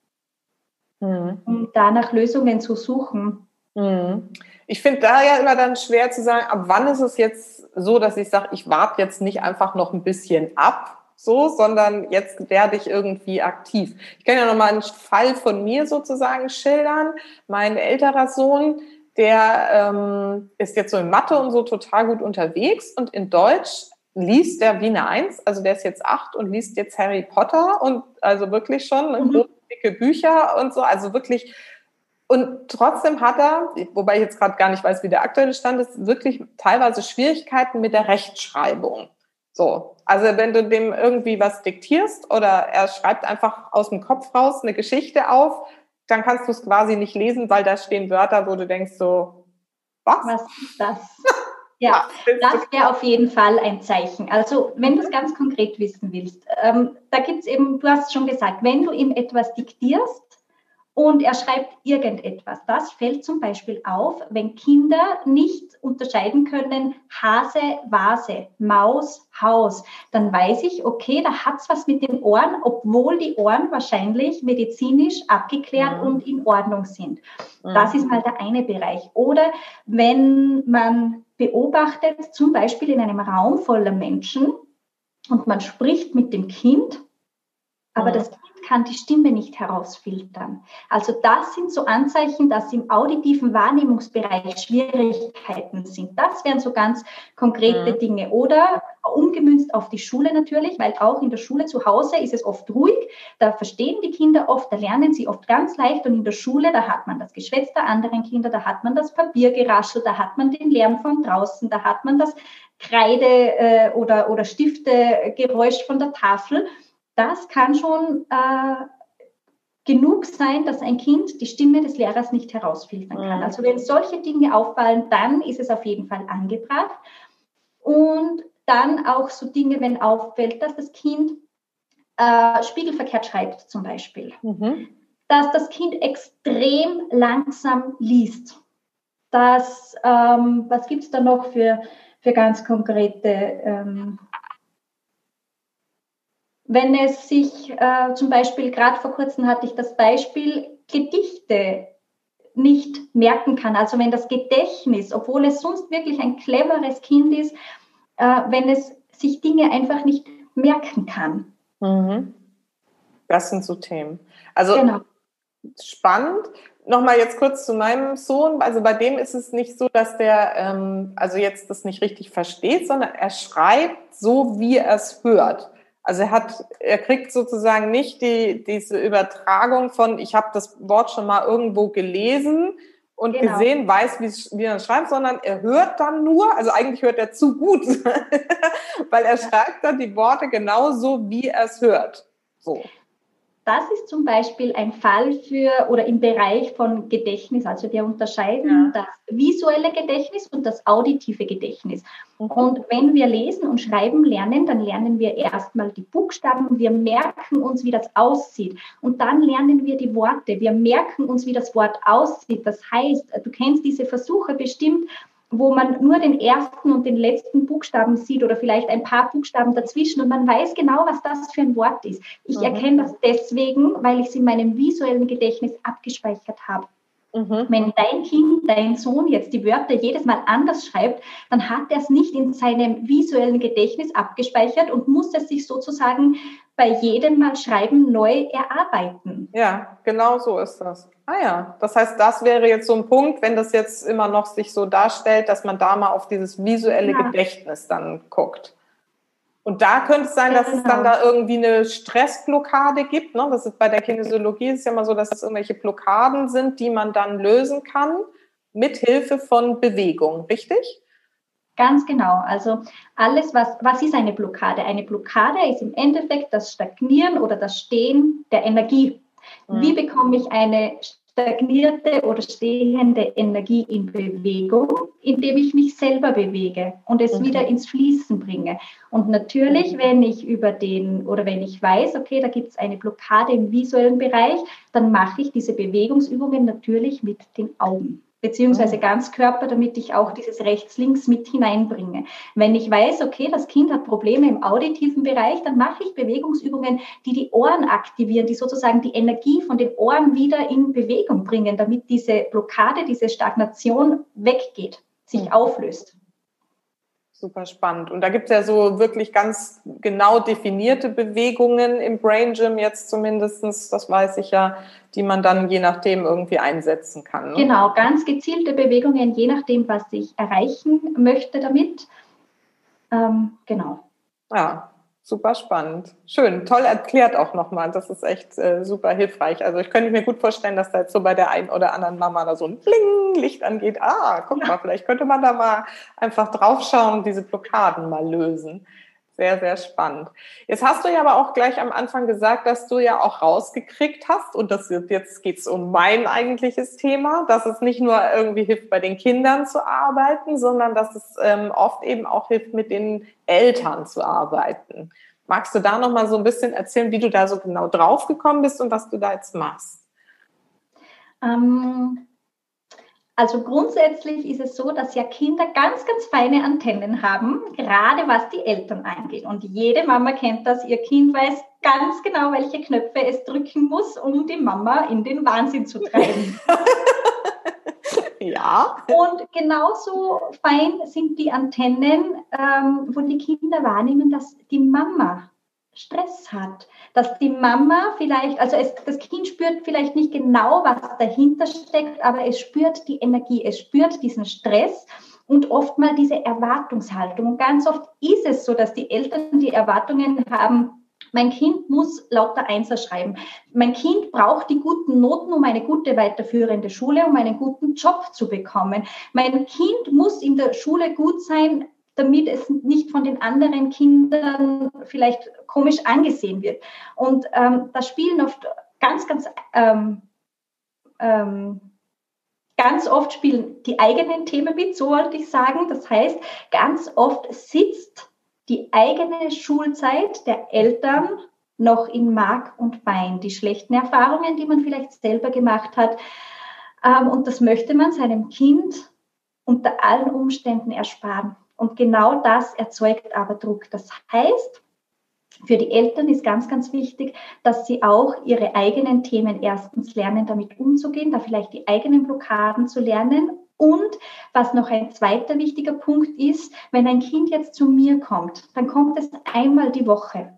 mhm. um da nach Lösungen zu suchen. Mhm. Ich finde da ja immer dann schwer zu sagen, ab wann ist es jetzt so, dass ich sage, ich warte jetzt nicht einfach noch ein bisschen ab, so, sondern jetzt werde ich irgendwie aktiv. Ich kann ja noch mal einen Fall von mir sozusagen schildern. Mein älterer Sohn, der ähm, ist jetzt so in Mathe und so total gut unterwegs und in Deutsch liest der wie eine Eins, also der ist jetzt acht und liest jetzt Harry Potter und also wirklich schon mhm. dicke Bücher und so, also wirklich und trotzdem hat er, wobei ich jetzt gerade gar nicht weiß, wie der aktuelle Stand ist, wirklich teilweise Schwierigkeiten mit der Rechtschreibung. So, also wenn du dem irgendwie was diktierst oder er schreibt einfach aus dem Kopf raus eine Geschichte auf, dann kannst du es quasi nicht lesen, weil da stehen Wörter, wo du denkst so, was? Was ist das? Ja, das wäre auf jeden Fall ein Zeichen. Also wenn du es ganz konkret wissen willst, ähm, da gibt es eben, du hast schon gesagt, wenn du ihm etwas diktierst, und er schreibt irgendetwas. Das fällt zum Beispiel auf, wenn Kinder nicht unterscheiden können, Hase, Vase, Maus, Haus. Dann weiß ich, okay, da hat's was mit den Ohren, obwohl die Ohren wahrscheinlich medizinisch abgeklärt mhm. und in Ordnung sind. Mhm. Das ist mal der eine Bereich. Oder wenn man beobachtet, zum Beispiel in einem Raum voller Menschen und man spricht mit dem Kind, aber mhm. das Kind kann die Stimme nicht herausfiltern. Also das sind so Anzeichen, dass im auditiven Wahrnehmungsbereich Schwierigkeiten sind. Das wären so ganz konkrete mhm. Dinge. Oder umgemünzt auf die Schule natürlich, weil auch in der Schule zu Hause ist es oft ruhig. Da verstehen die Kinder oft, da lernen sie oft ganz leicht. Und in der Schule, da hat man das Geschwätz der anderen Kinder, da hat man das Papiergeraschel, da hat man den Lärm von draußen, da hat man das Kreide äh, oder, oder Stiftegeräusch von der Tafel das kann schon äh, genug sein, dass ein Kind die Stimme des Lehrers nicht herausfiltern kann. Mhm. Also wenn solche Dinge auffallen, dann ist es auf jeden Fall angebracht. Und dann auch so Dinge, wenn auffällt, dass das Kind äh, spiegelverkehrt schreibt zum Beispiel. Mhm. Dass das Kind extrem langsam liest. Dass, ähm, was gibt es da noch für, für ganz konkrete ähm, wenn es sich äh, zum Beispiel, gerade vor kurzem hatte ich das Beispiel, Gedichte nicht merken kann. Also wenn das Gedächtnis, obwohl es sonst wirklich ein cleveres Kind ist, äh, wenn es sich Dinge einfach nicht merken kann. Mhm. Das sind so Themen. Also genau. spannend. Nochmal jetzt kurz zu meinem Sohn. Also bei dem ist es nicht so, dass der ähm, also jetzt das nicht richtig versteht, sondern er schreibt so, wie er es hört. Also er hat, er kriegt sozusagen nicht die, diese Übertragung von, ich habe das Wort schon mal irgendwo gelesen und genau. gesehen, weiß, wie, wie man schreibt, sondern er hört dann nur, also eigentlich hört er zu gut, weil er schreibt dann die Worte genauso, wie er es hört. So. Das ist zum Beispiel ein Fall für oder im Bereich von Gedächtnis. Also wir unterscheiden ja. das visuelle Gedächtnis und das auditive Gedächtnis. Mhm. Und wenn wir lesen und schreiben lernen, dann lernen wir erstmal die Buchstaben. Wir merken uns, wie das aussieht. Und dann lernen wir die Worte. Wir merken uns, wie das Wort aussieht. Das heißt, du kennst diese Versuche bestimmt, wo man nur den ersten und den letzten Buchstaben sieht oder vielleicht ein paar Buchstaben dazwischen und man weiß genau, was das für ein Wort ist. Ich mhm. erkenne das deswegen, weil ich es in meinem visuellen Gedächtnis abgespeichert habe. Mhm. Wenn dein Kind, dein Sohn jetzt die Wörter jedes Mal anders schreibt, dann hat er es nicht in seinem visuellen Gedächtnis abgespeichert und muss es sich sozusagen bei jedem Mal Schreiben neu erarbeiten. Ja, genau so ist das. Ah ja, das heißt, das wäre jetzt so ein Punkt, wenn das jetzt immer noch sich so darstellt, dass man da mal auf dieses visuelle ja. Gedächtnis dann guckt. Und da könnte es sein, dass genau. es dann genau. da irgendwie eine Stressblockade gibt. Ne? Das ist bei der Kinesiologie ist ja immer so, dass es irgendwelche Blockaden sind, die man dann lösen kann mit Hilfe von Bewegung, richtig? Ganz genau. Also alles, was, was ist eine Blockade? Eine Blockade ist im Endeffekt das Stagnieren oder das Stehen der Energie. Mhm. Wie bekomme ich eine stagnierte oder stehende Energie in Bewegung, indem ich mich selber bewege und es mhm. wieder ins Fließen bringe. Und natürlich, wenn ich über den oder wenn ich weiß, okay, da gibt es eine Blockade im visuellen Bereich, dann mache ich diese Bewegungsübungen natürlich mit den Augen beziehungsweise mhm. Ganzkörper, damit ich auch dieses Rechts-Links mit hineinbringe. Wenn ich weiß, okay, das Kind hat Probleme im auditiven Bereich, dann mache ich Bewegungsübungen, die die Ohren aktivieren, die sozusagen die Energie von den Ohren wieder in Bewegung bringen, damit diese Blockade, diese Stagnation weggeht, sich mhm. auflöst. Super spannend. Und da gibt es ja so wirklich ganz genau definierte Bewegungen im Brain Gym jetzt zumindestens, das weiß ich ja, die man dann je nachdem irgendwie einsetzen kann. Ne? Genau, ganz gezielte Bewegungen, je nachdem, was ich erreichen möchte damit. Ähm, genau. Ja, Super spannend. Schön, toll erklärt auch nochmal. Das ist echt äh, super hilfreich. Also ich könnte mir gut vorstellen, dass da jetzt so bei der einen oder anderen Mama da so ein Bling Licht angeht. Ah, guck mal, vielleicht könnte man da mal einfach draufschauen und diese Blockaden mal lösen. Sehr, sehr spannend. Jetzt hast du ja aber auch gleich am Anfang gesagt, dass du ja auch rausgekriegt hast, und das jetzt geht's um mein eigentliches Thema, dass es nicht nur irgendwie hilft, bei den Kindern zu arbeiten, sondern dass es ähm, oft eben auch hilft, mit den Eltern zu arbeiten. Magst du da noch mal so ein bisschen erzählen, wie du da so genau draufgekommen bist und was du da jetzt machst? Ähm, also grundsätzlich ist es so, dass ja Kinder ganz, ganz feine Antennen haben, gerade was die Eltern angeht. Und jede Mama kennt das. Ihr Kind weiß ganz genau, welche Knöpfe es drücken muss, um die Mama in den Wahnsinn zu treiben. ja. Und genauso fein sind die Antennen, ähm, wo die Kinder wahrnehmen, dass die Mama Stress hat, dass die Mama vielleicht, also es, das Kind spürt vielleicht nicht genau, was dahinter steckt, aber es spürt die Energie, es spürt diesen Stress und oft mal diese Erwartungshaltung. Und ganz oft ist es so, dass die Eltern die Erwartungen haben, mein Kind muss lauter Einser schreiben. Mein Kind braucht die guten Noten, um eine gute weiterführende Schule, um einen guten Job zu bekommen. Mein Kind muss in der Schule gut sein, damit es nicht von den anderen Kindern vielleicht komisch angesehen wird. Und ähm, da spielen oft ganz, ganz, ähm, ähm, ganz oft spielen die eigenen Themen mit, so wollte ich sagen. Das heißt, ganz oft sitzt die eigene Schulzeit der Eltern noch in Mark und Bein. Die schlechten Erfahrungen, die man vielleicht selber gemacht hat. Ähm, und das möchte man seinem Kind unter allen Umständen ersparen. Und genau das erzeugt aber Druck. Das heißt, für die Eltern ist ganz, ganz wichtig, dass sie auch ihre eigenen Themen erstens lernen, damit umzugehen, da vielleicht die eigenen Blockaden zu lernen. Und was noch ein zweiter wichtiger Punkt ist, wenn ein Kind jetzt zu mir kommt, dann kommt es einmal die Woche.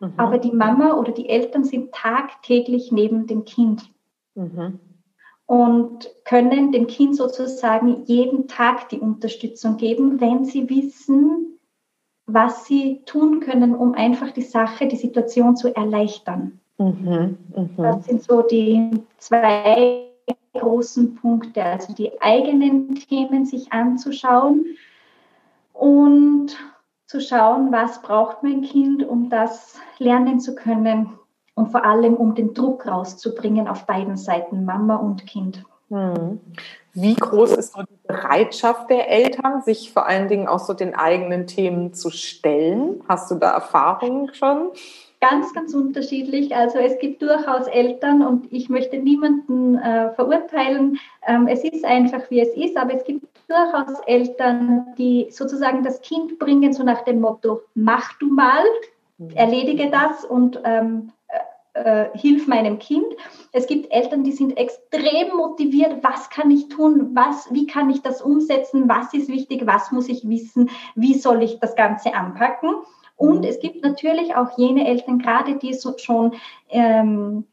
Mhm. Aber die Mama oder die Eltern sind tagtäglich neben dem Kind. Mhm und können dem Kind sozusagen jeden Tag die Unterstützung geben, wenn sie wissen, was sie tun können, um einfach die Sache, die Situation zu erleichtern. Mhm, mh. Das sind so die zwei großen Punkte, also die eigenen Themen sich anzuschauen und zu schauen, was braucht mein Kind, um das lernen zu können, und vor allem um den Druck rauszubringen auf beiden Seiten, Mama und Kind. Hm. Wie groß ist so die Bereitschaft der Eltern, sich vor allen Dingen auch so den eigenen Themen zu stellen? Hast du da Erfahrungen schon? ganz, ganz unterschiedlich. Also es gibt durchaus Eltern und ich möchte niemanden äh, verurteilen. Ähm, es ist einfach, wie es ist, aber es gibt durchaus Eltern, die sozusagen das Kind bringen, so nach dem Motto, mach du mal, mhm. erledige das und ähm, äh, hilf meinem Kind. Es gibt Eltern, die sind extrem motiviert. Was kann ich tun? Was, wie kann ich das umsetzen? Was ist wichtig? Was muss ich wissen? Wie soll ich das Ganze anpacken? Und mhm. es gibt natürlich auch jene Eltern, gerade die so schon ähm,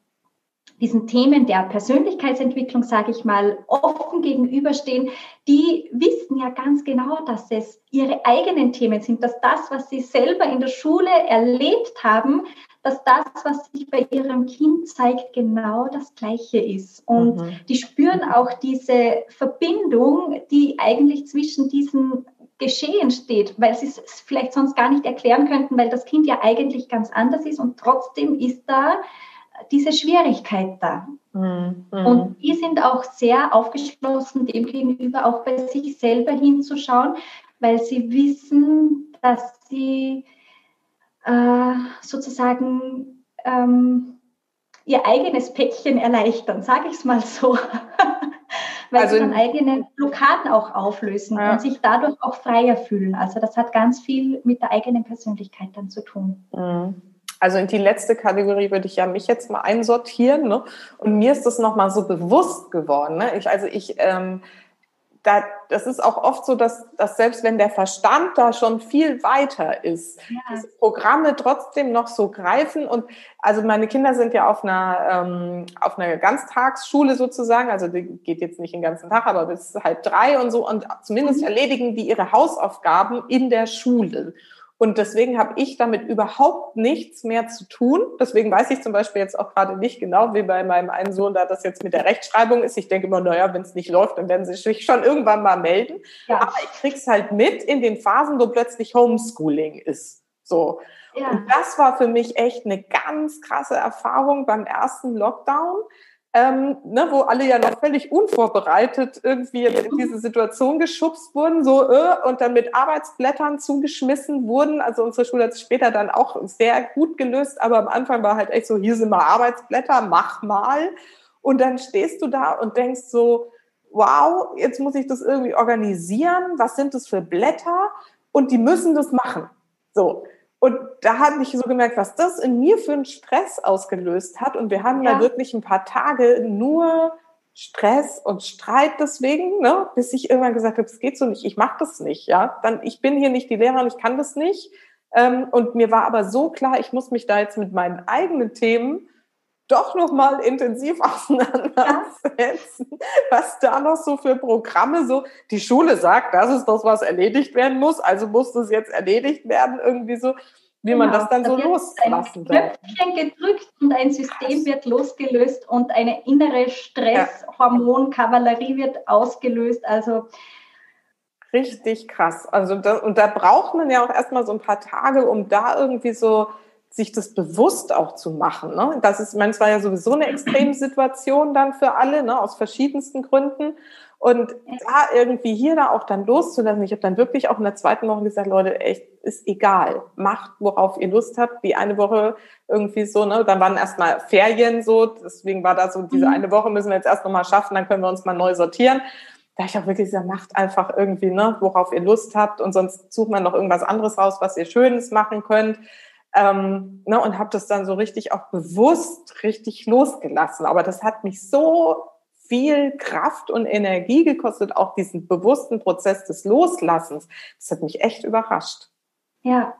diesen Themen der Persönlichkeitsentwicklung, sage ich mal, offen gegenüberstehen, die wissen ja ganz genau, dass es ihre eigenen Themen sind, dass das, was sie selber in der Schule erlebt haben, dass das, was sich bei ihrem Kind zeigt, genau das Gleiche ist. Und mhm. die spüren auch diese Verbindung, die eigentlich zwischen diesen Geschehen steht, weil sie es vielleicht sonst gar nicht erklären könnten, weil das Kind ja eigentlich ganz anders ist und trotzdem ist da diese Schwierigkeit da. Mhm. Und die sind auch sehr aufgeschlossen, dem gegenüber auch bei sich selber hinzuschauen, weil sie wissen, dass sie äh, sozusagen ähm, ihr eigenes Päckchen erleichtern, sage ich es mal so. Weil also sie dann eigene Blockaden auch auflösen ja. und sich dadurch auch freier fühlen. Also das hat ganz viel mit der eigenen Persönlichkeit dann zu tun. Mhm. Also in die letzte Kategorie würde ich ja mich jetzt mal einsortieren. Ne? Und mir ist das nochmal so bewusst geworden. Ne? Ich, also ich ähm, da, das ist auch oft so, dass, dass selbst wenn der Verstand da schon viel weiter ist, ja. Programme trotzdem noch so greifen. Und also meine Kinder sind ja auf einer, ähm, auf einer Ganztagsschule sozusagen, also die geht jetzt nicht den ganzen Tag, aber bis halb drei und so. Und zumindest mhm. erledigen die ihre Hausaufgaben in der Schule. Und deswegen habe ich damit überhaupt nichts mehr zu tun. Deswegen weiß ich zum Beispiel jetzt auch gerade nicht genau, wie bei meinem einen Sohn da das jetzt mit der Rechtschreibung ist. Ich denke immer, naja, wenn es nicht läuft, dann werden sie sich schon irgendwann mal melden. Ja. Aber ich krieg's halt mit in den Phasen, wo plötzlich Homeschooling ist. So. Ja. Und das war für mich echt eine ganz krasse Erfahrung beim ersten Lockdown ähm, ne, wo alle ja noch völlig unvorbereitet irgendwie in diese Situation geschubst wurden, so äh, und dann mit Arbeitsblättern zugeschmissen wurden. Also unsere Schule hat es später dann auch sehr gut gelöst, aber am Anfang war halt echt so, hier sind mal Arbeitsblätter, mach mal. Und dann stehst du da und denkst so, wow, jetzt muss ich das irgendwie organisieren. Was sind das für Blätter? Und die müssen das machen. So. Und da habe ich so gemerkt, was das in mir für einen Stress ausgelöst hat. Und wir haben ja. da wirklich ein paar Tage nur Stress und Streit deswegen, ne, bis ich irgendwann gesagt habe, es geht so nicht, ich mache das nicht, ja. Dann, ich bin hier nicht die Lehrerin, ich kann das nicht. Ähm, und mir war aber so klar, ich muss mich da jetzt mit meinen eigenen Themen doch noch mal intensiv auseinandersetzen, ja. was da noch so für Programme so, die Schule sagt, das ist das, was erledigt werden muss, also muss das jetzt erledigt werden, irgendwie so, wie genau. man das dann da so loslassen darf. Knöpfchen gedrückt und ein System wird losgelöst und eine innere Stresshormonkavallerie wird ausgelöst, also Richtig krass. Also da, und da braucht man ja auch erstmal so ein paar Tage, um da irgendwie so sich das bewusst auch zu machen. Ne? Das ist, ich meine, es war ja sowieso eine Extremsituation dann für alle, ne? aus verschiedensten Gründen. Und da irgendwie hier da auch dann loszulassen. Ich habe dann wirklich auch in der zweiten Woche gesagt, Leute, echt, ist egal. Macht, worauf ihr Lust habt. Die eine Woche irgendwie so, ne? Dann waren erstmal Ferien so. Deswegen war da so, diese mhm. eine Woche müssen wir jetzt erst nochmal schaffen, dann können wir uns mal neu sortieren. Da ich auch wirklich gesagt, macht einfach irgendwie, ne, worauf ihr Lust habt und sonst sucht man noch irgendwas anderes raus, was ihr Schönes machen könnt. Ähm, ne, und habe das dann so richtig auch bewusst richtig losgelassen. Aber das hat mich so viel Kraft und Energie gekostet, auch diesen bewussten Prozess des Loslassens. Das hat mich echt überrascht. Ja,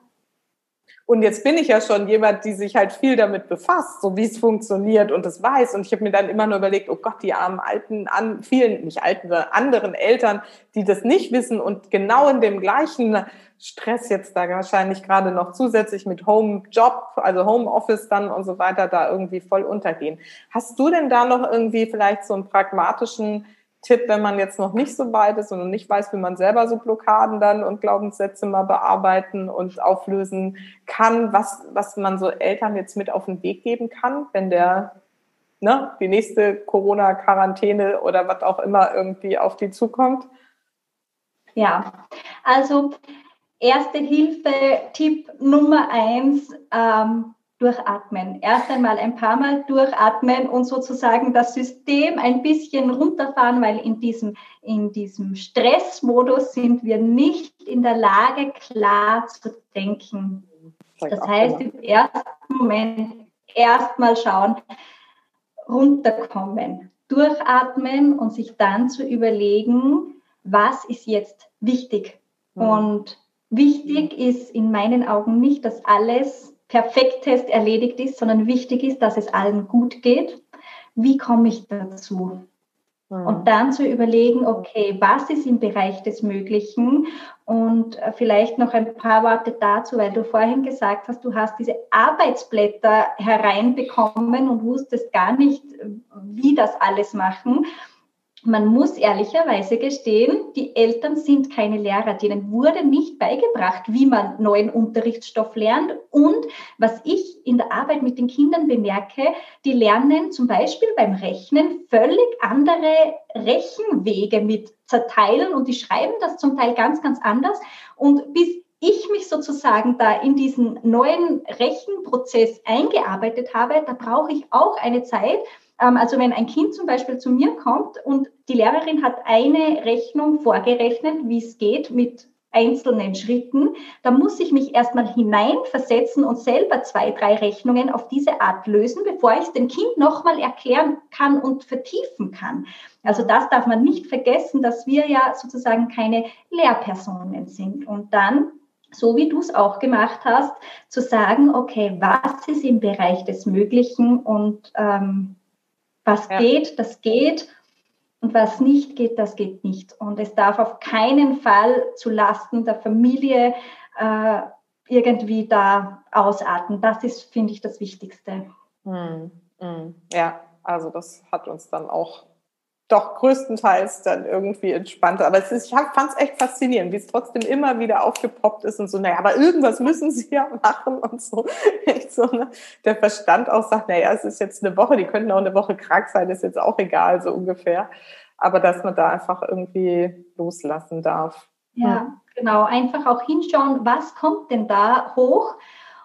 und jetzt bin ich ja schon jemand, die sich halt viel damit befasst, so wie es funktioniert und es weiß. Und ich habe mir dann immer nur überlegt, oh Gott, die armen alten, an, vielen, nicht alten, anderen Eltern, die das nicht wissen und genau in dem gleichen Stress jetzt da wahrscheinlich gerade noch zusätzlich mit Home Job, also Home Office dann und so weiter, da irgendwie voll untergehen. Hast du denn da noch irgendwie vielleicht so einen pragmatischen Tipp, wenn man jetzt noch nicht so weit ist und nicht weiß, wie man selber so Blockaden dann und Glaubenssätze mal bearbeiten und auflösen kann, was, was man so Eltern jetzt mit auf den Weg geben kann, wenn der, ne, die nächste Corona-Quarantäne oder was auch immer irgendwie auf die zukommt? Ja, also erste Hilfe, Tipp Nummer eins, ähm, durchatmen. Erst einmal ein paar Mal durchatmen und sozusagen das System ein bisschen runterfahren, weil in diesem, in diesem Stressmodus sind wir nicht in der Lage, klar zu denken. Das heißt, im ersten Moment erstmal schauen, runterkommen, durchatmen und sich dann zu überlegen, was ist jetzt wichtig. Mhm. Und wichtig ist in meinen Augen nicht, dass alles Perfekttest erledigt ist, sondern wichtig ist, dass es allen gut geht. Wie komme ich dazu? Mhm. Und dann zu überlegen, okay, was ist im Bereich des Möglichen? Und äh, vielleicht noch ein paar Worte dazu, weil du vorhin gesagt hast, du hast diese Arbeitsblätter hereinbekommen und wusstest gar nicht, wie das alles machen man muss ehrlicherweise gestehen, die Eltern sind keine Lehrer, denen wurde nicht beigebracht, wie man neuen Unterrichtsstoff lernt. Und was ich in der Arbeit mit den Kindern bemerke, die lernen zum Beispiel beim Rechnen völlig andere Rechenwege mit zerteilen und die schreiben das zum Teil ganz, ganz anders. Und bis ich mich sozusagen da in diesen neuen Rechenprozess eingearbeitet habe, da brauche ich auch eine Zeit, also wenn ein Kind zum Beispiel zu mir kommt und die Lehrerin hat eine Rechnung vorgerechnet, wie es geht mit einzelnen Schritten, dann muss ich mich erstmal hineinversetzen und selber zwei, drei Rechnungen auf diese Art lösen, bevor ich es dem Kind nochmal erklären kann und vertiefen kann. Also das darf man nicht vergessen, dass wir ja sozusagen keine Lehrpersonen sind. Und dann so wie du es auch gemacht hast, zu sagen, okay, was ist im Bereich des Möglichen und ähm, was ja. geht, das geht. Und was nicht geht, das geht nicht. Und es darf auf keinen Fall zu Lasten der Familie äh, irgendwie da ausarten. Das ist, finde ich, das Wichtigste. Hm, hm. Ja, also das hat uns dann auch doch größtenteils dann irgendwie entspannter. Aber es ist, ich fand es echt faszinierend, wie es trotzdem immer wieder aufgepoppt ist und so, naja, aber irgendwas müssen sie ja machen und so. Echt so ne? Der Verstand auch sagt, naja, es ist jetzt eine Woche, die könnten auch eine Woche krank sein, ist jetzt auch egal, so ungefähr. Aber dass man da einfach irgendwie loslassen darf. Ja, genau. Einfach auch hinschauen, was kommt denn da hoch?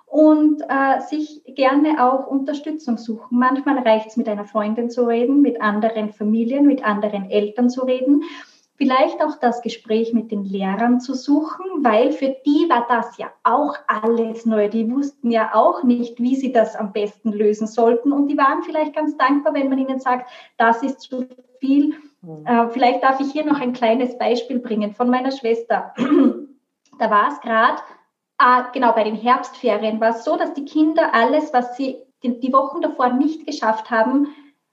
Und äh, sich gerne auch Unterstützung suchen. Manchmal reicht es, mit einer Freundin zu reden, mit anderen Familien, mit anderen Eltern zu reden. Vielleicht auch das Gespräch mit den Lehrern zu suchen, weil für die war das ja auch alles neu. Die wussten ja auch nicht, wie sie das am besten lösen sollten. Und die waren vielleicht ganz dankbar, wenn man ihnen sagt, das ist zu viel. Mhm. Äh, vielleicht darf ich hier noch ein kleines Beispiel bringen von meiner Schwester. da war es gerade Ah, genau, bei den Herbstferien war es so, dass die Kinder alles, was sie die, Wochen davor nicht geschafft haben,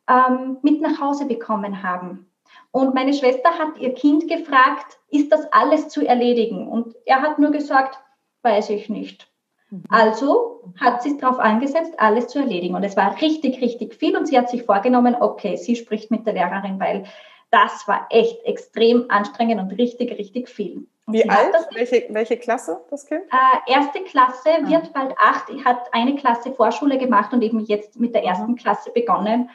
ähm, mit nach Hause bekommen haben. Und meine Schwester hat ihr Kind gefragt, ist das alles zu erledigen? Und er hat nur gesagt, weiß ich nicht. Mhm. Also hat sie darauf angesetzt, alles zu erledigen. Und es war richtig, richtig viel. Und sie hat sich vorgenommen, okay, sie spricht mit der Lehrerin, weil das war echt extrem anstrengend und richtig, richtig viel. Wie alt? Welche, welche Klasse das Kind? Äh, erste Klasse, ah. wird bald acht, hat eine Klasse Vorschule gemacht und eben jetzt mit der ersten Klasse begonnen.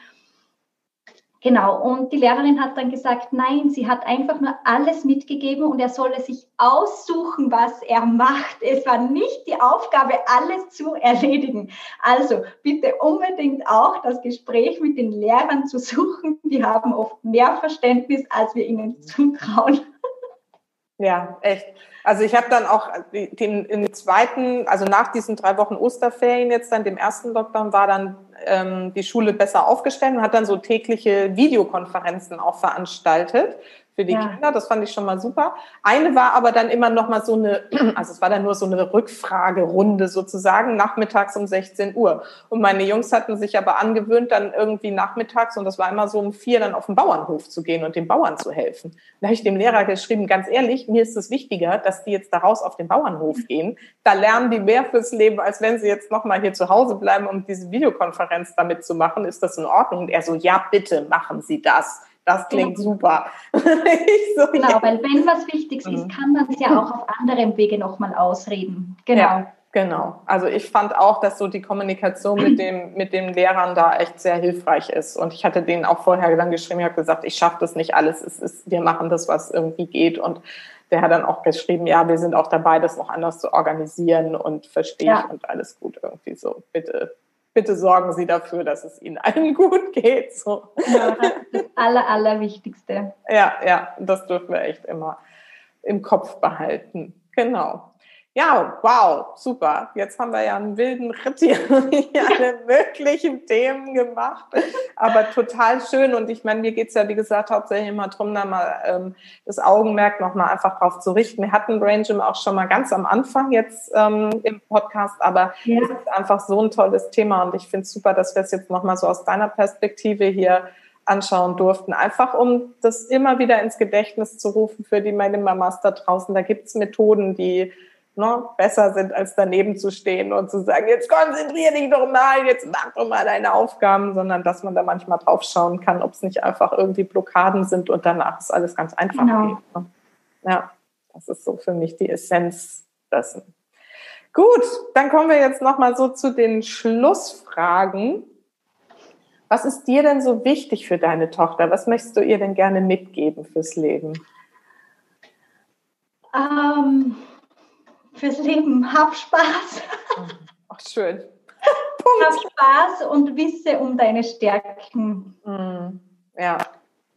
Genau, und die Lehrerin hat dann gesagt, nein, sie hat einfach nur alles mitgegeben und er solle sich aussuchen, was er macht. Es war nicht die Aufgabe, alles zu erledigen. Also bitte unbedingt auch das Gespräch mit den Lehrern zu suchen. Die haben oft mehr Verständnis, als wir ihnen zutrauen. Ja, echt. Also ich habe dann auch den, den zweiten, also nach diesen drei Wochen Osterferien jetzt dann, dem ersten Lockdown, war dann ähm, die Schule besser aufgestellt und hat dann so tägliche Videokonferenzen auch veranstaltet für die ja. Kinder. Das fand ich schon mal super. Eine war aber dann immer noch mal so eine, also es war dann nur so eine Rückfragerunde sozusagen, nachmittags um 16 Uhr. Und meine Jungs hatten sich aber angewöhnt, dann irgendwie nachmittags, und das war immer so um vier, dann auf den Bauernhof zu gehen und den Bauern zu helfen. Da habe ich dem Lehrer geschrieben, ganz ehrlich, mir ist es wichtiger, dass die jetzt daraus auf den Bauernhof gehen. Da lernen die mehr fürs Leben, als wenn sie jetzt noch mal hier zu Hause bleiben, um diese Videokonferenz damit zu machen. Ist das in Ordnung? Und er so, ja, bitte machen Sie das. Das klingt genau. super. so, genau, ja. weil wenn was Wichtiges mhm. ist, kann man es ja auch auf anderem Wege nochmal ausreden. Genau. Ja, genau. Also ich fand auch, dass so die Kommunikation mit dem, mit den Lehrern da echt sehr hilfreich ist. Und ich hatte denen auch vorher dann geschrieben, ich habe gesagt, ich schaffe das nicht alles. Es ist, wir machen das, was irgendwie geht. Und der hat dann auch geschrieben, ja, wir sind auch dabei, das noch anders zu organisieren und verstehe ja. ich und alles gut irgendwie so. Bitte, bitte sorgen Sie dafür, dass es Ihnen allen gut geht. So. Ja, das Aller, Allerwichtigste. Ja, ja, das dürfen wir echt immer im Kopf behalten. Genau. Ja, wow, super. Jetzt haben wir ja einen wilden Ritt hier, alle möglichen Themen gemacht, aber total schön. Und ich meine, mir geht's ja, wie gesagt, hauptsächlich immer darum, da mal ähm, das Augenmerk nochmal einfach drauf zu richten. Wir hatten Brain Gym auch schon mal ganz am Anfang jetzt ähm, im Podcast, aber ja. es ist einfach so ein tolles Thema und ich finde es super, dass wir es jetzt nochmal so aus deiner Perspektive hier anschauen durften. Einfach um das immer wieder ins Gedächtnis zu rufen für die meine Mamas da draußen. Da gibt's Methoden, die ne, besser sind, als daneben zu stehen und zu sagen, jetzt konzentrier dich doch mal, jetzt mach doch mal deine Aufgaben, sondern dass man da manchmal drauf schauen kann, ob es nicht einfach irgendwie Blockaden sind und danach ist alles ganz einfach genau. geht. Ne? Ja, das ist so für mich die Essenz dessen. Gut, dann kommen wir jetzt nochmal so zu den Schlussfragen. Was ist dir denn so wichtig für deine Tochter? Was möchtest du ihr denn gerne mitgeben fürs Leben? Ähm, fürs Leben. Hab Spaß. Ach, schön. Hab Spaß und wisse um deine Stärken. Mm, ja.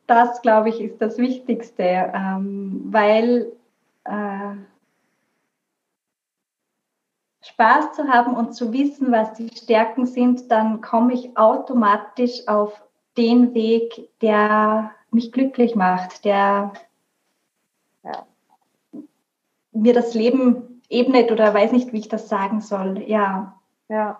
Das, glaube ich, ist das Wichtigste, ähm, weil äh, Spaß zu haben und zu wissen, was die Stärken sind, dann komme ich automatisch auf den Weg, der mich glücklich macht, der ja. mir das Leben ebnet oder weiß nicht, wie ich das sagen soll. Ja. Ja.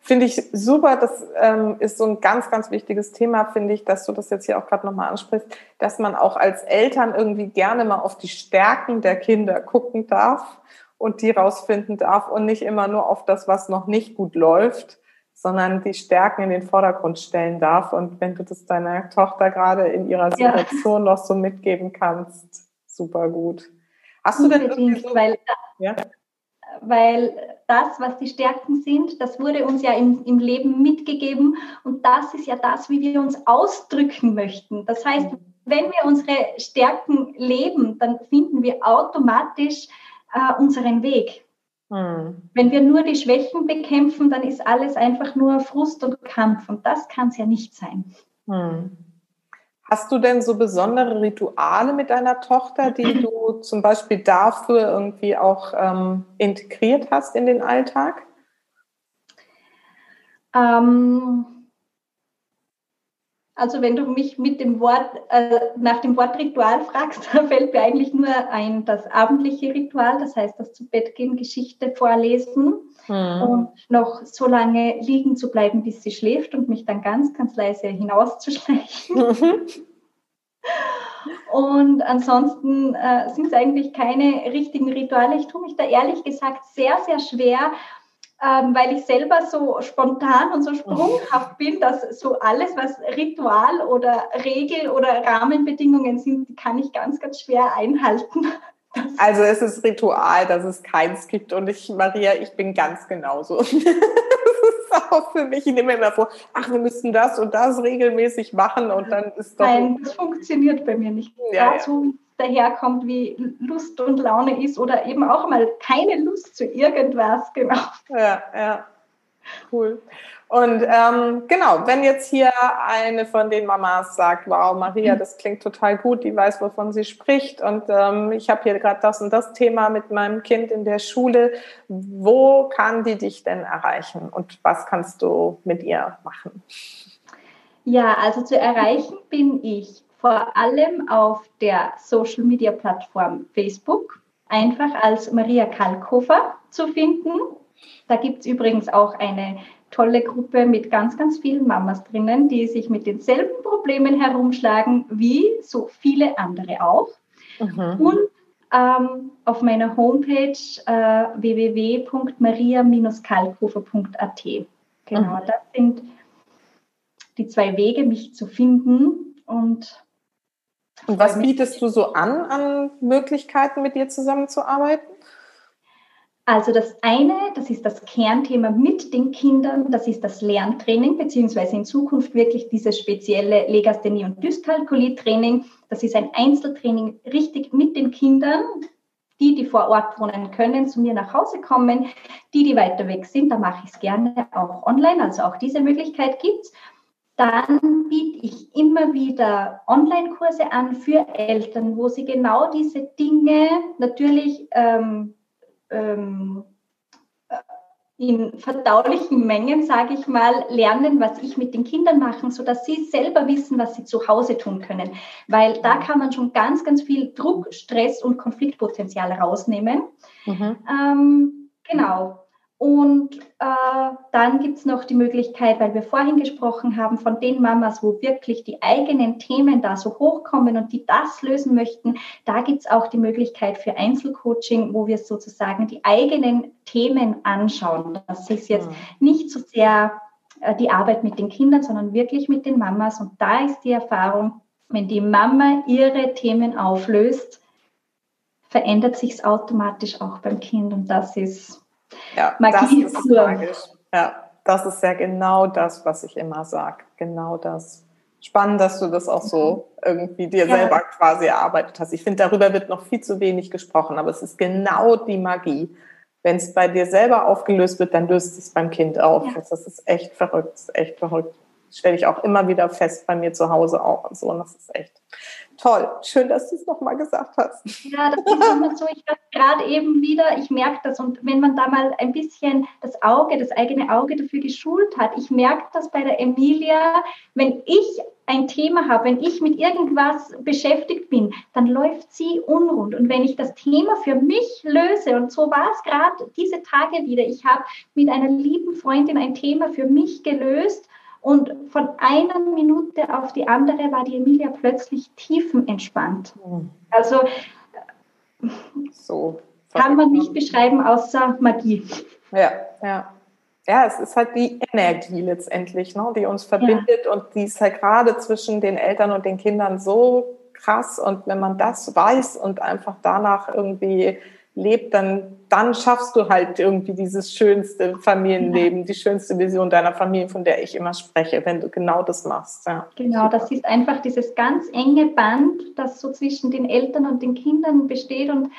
Finde ich super. Das ähm, ist so ein ganz, ganz wichtiges Thema, finde ich, dass du das jetzt hier auch gerade nochmal ansprichst, dass man auch als Eltern irgendwie gerne mal auf die Stärken der Kinder gucken darf und die rausfinden darf und nicht immer nur auf das, was noch nicht gut läuft, sondern die Stärken in den Vordergrund stellen darf. Und wenn du das deiner Tochter gerade in ihrer Situation ja. noch so mitgeben kannst, super gut. Hast du denn irgendwie so, weil ja. Weil das, was die Stärken sind, das wurde uns ja im, im Leben mitgegeben und das ist ja das, wie wir uns ausdrücken möchten. Das heißt, mhm. wenn wir unsere Stärken leben, dann finden wir automatisch äh, unseren Weg. Mhm. Wenn wir nur die Schwächen bekämpfen, dann ist alles einfach nur Frust und Kampf und das kann es ja nicht sein. Mhm. Hast du denn so besondere Rituale mit deiner Tochter, die du zum Beispiel dafür irgendwie auch ähm, integriert hast in den Alltag? Ähm, also wenn du mich mit dem Wort, äh, nach dem Wort Ritual fragst, fällt mir eigentlich nur ein das abendliche Ritual, das heißt das zu Bett gehen, Geschichte vorlesen mhm. und noch so lange liegen zu bleiben, bis sie schläft und mich dann ganz, ganz leise hinauszuschleichen. Mhm. Und ansonsten äh, sind es eigentlich keine richtigen Rituale. Ich tue mich da ehrlich gesagt sehr, sehr schwer, ähm, weil ich selber so spontan und so sprunghaft bin, dass so alles, was Ritual oder Regel oder Rahmenbedingungen sind, kann ich ganz, ganz schwer einhalten. Also es ist Ritual, dass es keins gibt. Und ich, Maria, ich bin ganz genauso. das ist auch für mich. Ich nehme immer vor, ach, wir müssten das und das regelmäßig machen und dann ist doch. Nein, das funktioniert bei mir nicht. Ja, ja. Daherkommt, wie Lust und Laune ist oder eben auch mal keine Lust zu irgendwas, genau. Ja, ja. Cool. Und ähm, genau, wenn jetzt hier eine von den Mamas sagt, wow, Maria, mhm. das klingt total gut, die weiß, wovon sie spricht und ähm, ich habe hier gerade das und das Thema mit meinem Kind in der Schule, wo kann die dich denn erreichen und was kannst du mit ihr machen? Ja, also zu erreichen bin ich vor allem auf der Social-Media-Plattform Facebook, einfach als Maria Kalkofer zu finden. Da gibt es übrigens auch eine tolle Gruppe mit ganz, ganz vielen Mamas drinnen, die sich mit denselben Problemen herumschlagen wie so viele andere auch. Mhm. Und ähm, auf meiner Homepage äh, www.maria-kalkofer.at. Genau, mhm. das sind die zwei Wege, mich zu finden. Und, und was bietest du so an, an Möglichkeiten, mit dir zusammenzuarbeiten? Also das eine, das ist das Kernthema mit den Kindern, das ist das Lerntraining, beziehungsweise in Zukunft wirklich dieses spezielle Legasthenie- und Dyskalkulie-Training. Das ist ein Einzeltraining richtig mit den Kindern, die, die vor Ort wohnen können, zu mir nach Hause kommen. Die, die weiter weg sind, da mache ich es gerne auch online, also auch diese Möglichkeit gibt es. Dann biete ich immer wieder Online-Kurse an für Eltern, wo sie genau diese Dinge natürlich ähm, ähm, in verdaulichen Mengen, sage ich mal, lernen, was ich mit den Kindern mache, sodass sie selber wissen, was sie zu Hause tun können. Weil da kann man schon ganz, ganz viel Druck, Stress und Konfliktpotenzial rausnehmen. Mhm. Ähm, genau. Und äh, dann gibt es noch die Möglichkeit, weil wir vorhin gesprochen haben, von den Mamas, wo wirklich die eigenen Themen da so hochkommen und die das lösen möchten, da gibt es auch die Möglichkeit für Einzelcoaching, wo wir sozusagen die eigenen Themen anschauen. Das ist jetzt mhm. nicht so sehr äh, die Arbeit mit den Kindern, sondern wirklich mit den Mamas. Und da ist die Erfahrung, wenn die Mama ihre Themen auflöst, verändert sich es automatisch auch beim Kind. Und das ist ja, Magie das ist magisch. Ja, das ist ja genau das, was ich immer sage. Genau das. Spannend, dass du das auch so irgendwie dir ja. selber quasi erarbeitet hast. Ich finde, darüber wird noch viel zu wenig gesprochen, aber es ist genau die Magie. Wenn es bei dir selber aufgelöst wird, dann löst es beim Kind auf. Ja. Das ist echt verrückt, echt verrückt. Das stelle ich auch immer wieder fest bei mir zu Hause auch und so. Und das ist echt Toll, schön, dass du es nochmal gesagt hast. Ja, das ist immer so. Ich habe gerade eben wieder, ich merke das und wenn man da mal ein bisschen das Auge, das eigene Auge dafür geschult hat, ich merke das bei der Emilia, wenn ich ein Thema habe, wenn ich mit irgendwas beschäftigt bin, dann läuft sie unrund. Und wenn ich das Thema für mich löse, und so war es gerade diese Tage wieder, ich habe mit einer lieben Freundin ein Thema für mich gelöst und von einer Minute auf die andere war die Emilia plötzlich tiefenentspannt. Also so kann man nicht beschreiben außer Magie. Ja, ja. Ja, es ist halt die Energie letztendlich, ne, die uns verbindet ja. und die ist halt gerade zwischen den Eltern und den Kindern so krass. Und wenn man das weiß und einfach danach irgendwie lebt, dann, dann schaffst du halt irgendwie dieses schönste Familienleben, ja. die schönste Vision deiner Familie, von der ich immer spreche, wenn du genau das machst. Ja. Genau, das ist einfach dieses ganz enge Band, das so zwischen den Eltern und den Kindern besteht und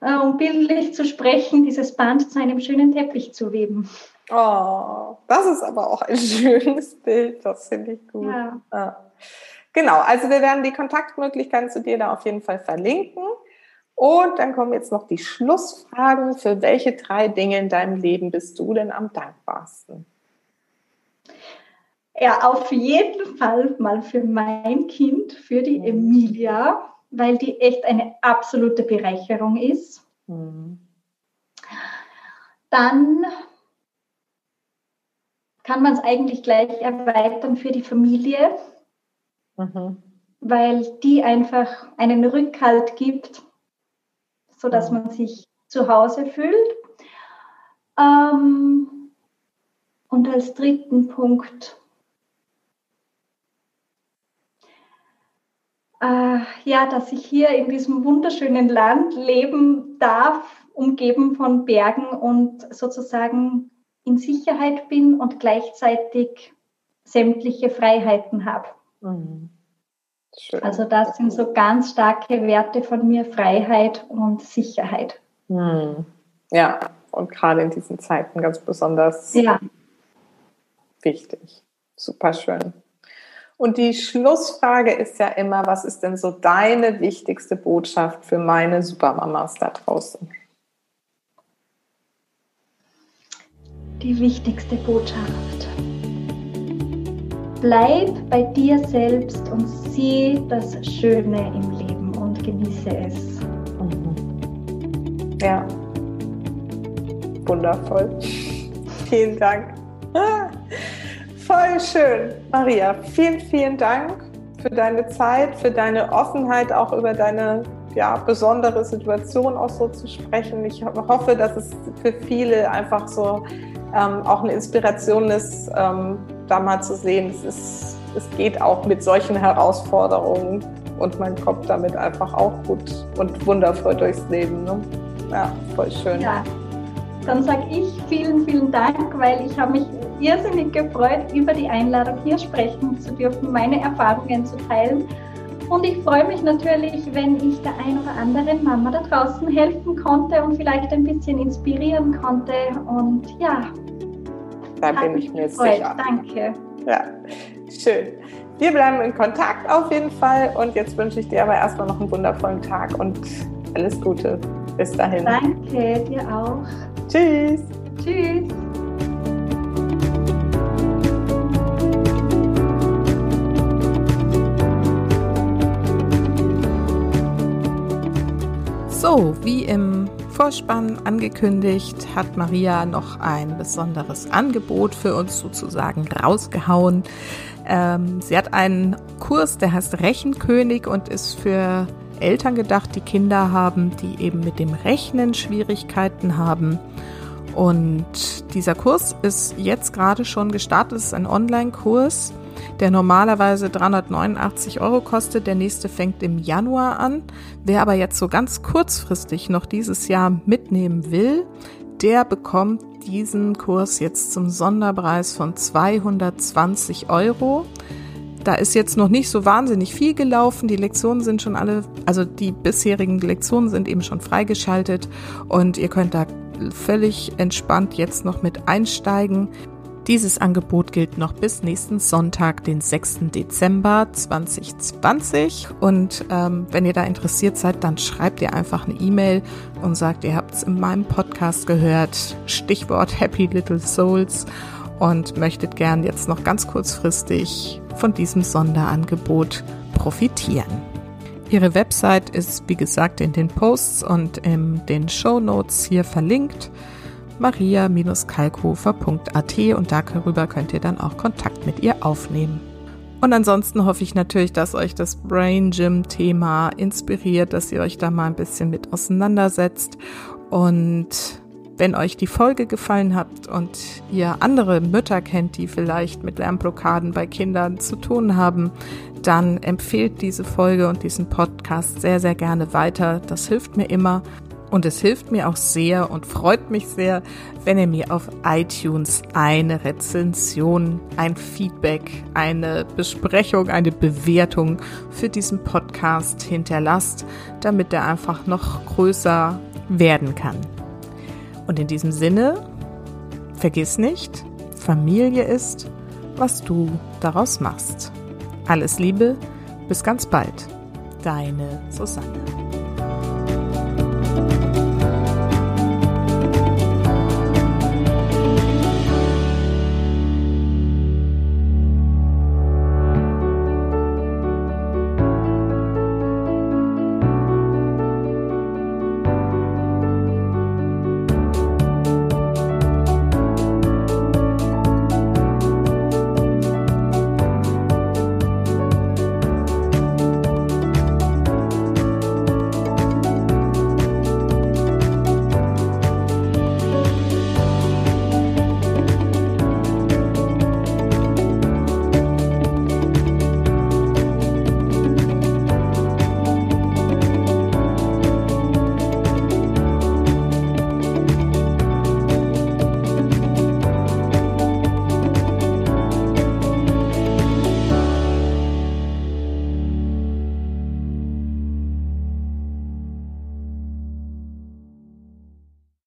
äh, um bildlich zu sprechen, dieses Band zu einem schönen Teppich zu weben. Oh, das ist aber auch ein schönes Bild, das finde ich gut. Ja. Genau, also wir werden die Kontaktmöglichkeiten zu dir da auf jeden Fall verlinken. Und dann kommen jetzt noch die Schlussfragen. Für welche drei Dinge in deinem Leben bist du denn am dankbarsten? Ja, auf jeden Fall mal für mein Kind, für die mhm. Emilia, weil die echt eine absolute Bereicherung ist. Mhm. Dann kann man es eigentlich gleich erweitern für die Familie, mhm. weil die einfach einen Rückhalt gibt so dass man sich zu Hause fühlt. Ähm, und als dritten Punkt, äh, ja, dass ich hier in diesem wunderschönen Land leben darf, umgeben von Bergen und sozusagen in Sicherheit bin und gleichzeitig sämtliche Freiheiten habe. Mhm. Schön. Also das sind so ganz starke Werte von mir, Freiheit und Sicherheit. Hm. Ja, und gerade in diesen Zeiten ganz besonders ja. wichtig. Super schön. Und die Schlussfrage ist ja immer, was ist denn so deine wichtigste Botschaft für meine Supermamas da draußen? Die wichtigste Botschaft bleib bei dir selbst und sieh das Schöne im Leben und genieße es. Mhm. Ja, wundervoll. Vielen Dank. Voll schön. Maria, vielen, vielen Dank für deine Zeit, für deine Offenheit, auch über deine ja, besondere Situation auch so zu sprechen. Ich hoffe, dass es für viele einfach so ähm, auch eine Inspiration ist, ähm, da mal zu sehen, es, ist, es geht auch mit solchen Herausforderungen und man kommt damit einfach auch gut und wundervoll durchs Leben. Ne? Ja, voll schön. Ja, dann sage ich vielen, vielen Dank, weil ich habe mich irrsinnig gefreut, über die Einladung hier sprechen zu dürfen, meine Erfahrungen zu teilen. Und ich freue mich natürlich, wenn ich der ein oder anderen Mama da draußen helfen konnte und vielleicht ein bisschen inspirieren konnte. Und ja, da bin ich mir gefreut. sicher. Danke. Ja, schön. Wir bleiben in Kontakt auf jeden Fall. Und jetzt wünsche ich dir aber erstmal noch einen wundervollen Tag und alles Gute. Bis dahin. Danke, dir auch. Tschüss. Tschüss. So, wie im Vorspann angekündigt, hat Maria noch ein besonderes Angebot für uns sozusagen rausgehauen. Ähm, sie hat einen Kurs, der heißt Rechenkönig und ist für Eltern gedacht, die Kinder haben, die eben mit dem Rechnen Schwierigkeiten haben. Und dieser Kurs ist jetzt gerade schon gestartet. Es ist ein Online-Kurs, der normalerweise 389 Euro kostet. Der nächste fängt im Januar an. Wer aber jetzt so ganz kurzfristig noch dieses Jahr mitnehmen will, der bekommt diesen Kurs jetzt zum Sonderpreis von 220 Euro. Da ist jetzt noch nicht so wahnsinnig viel gelaufen. Die Lektionen sind schon alle, also die bisherigen Lektionen sind eben schon freigeschaltet und ihr könnt da völlig entspannt jetzt noch mit einsteigen. Dieses Angebot gilt noch bis nächsten Sonntag, den 6. Dezember 2020. Und ähm, wenn ihr da interessiert seid, dann schreibt ihr einfach eine E-Mail und sagt, ihr habt es in meinem Podcast gehört. Stichwort Happy Little Souls und möchtet gern jetzt noch ganz kurzfristig von diesem Sonderangebot profitieren. Ihre Website ist, wie gesagt, in den Posts und in den Show Notes hier verlinkt maria-kalkofer.at und darüber könnt ihr dann auch Kontakt mit ihr aufnehmen. Und ansonsten hoffe ich natürlich, dass euch das Brain Gym Thema inspiriert, dass ihr euch da mal ein bisschen mit auseinandersetzt und wenn euch die Folge gefallen hat und ihr andere Mütter kennt, die vielleicht mit Lernblockaden bei Kindern zu tun haben, dann empfehlt diese Folge und diesen Podcast sehr, sehr gerne weiter. Das hilft mir immer. Und es hilft mir auch sehr und freut mich sehr, wenn ihr mir auf iTunes eine Rezension, ein Feedback, eine Besprechung, eine Bewertung für diesen Podcast hinterlasst, damit er einfach noch größer werden kann. Und in diesem Sinne, vergiss nicht, Familie ist, was du daraus machst. Alles Liebe, bis ganz bald. Deine Susanne.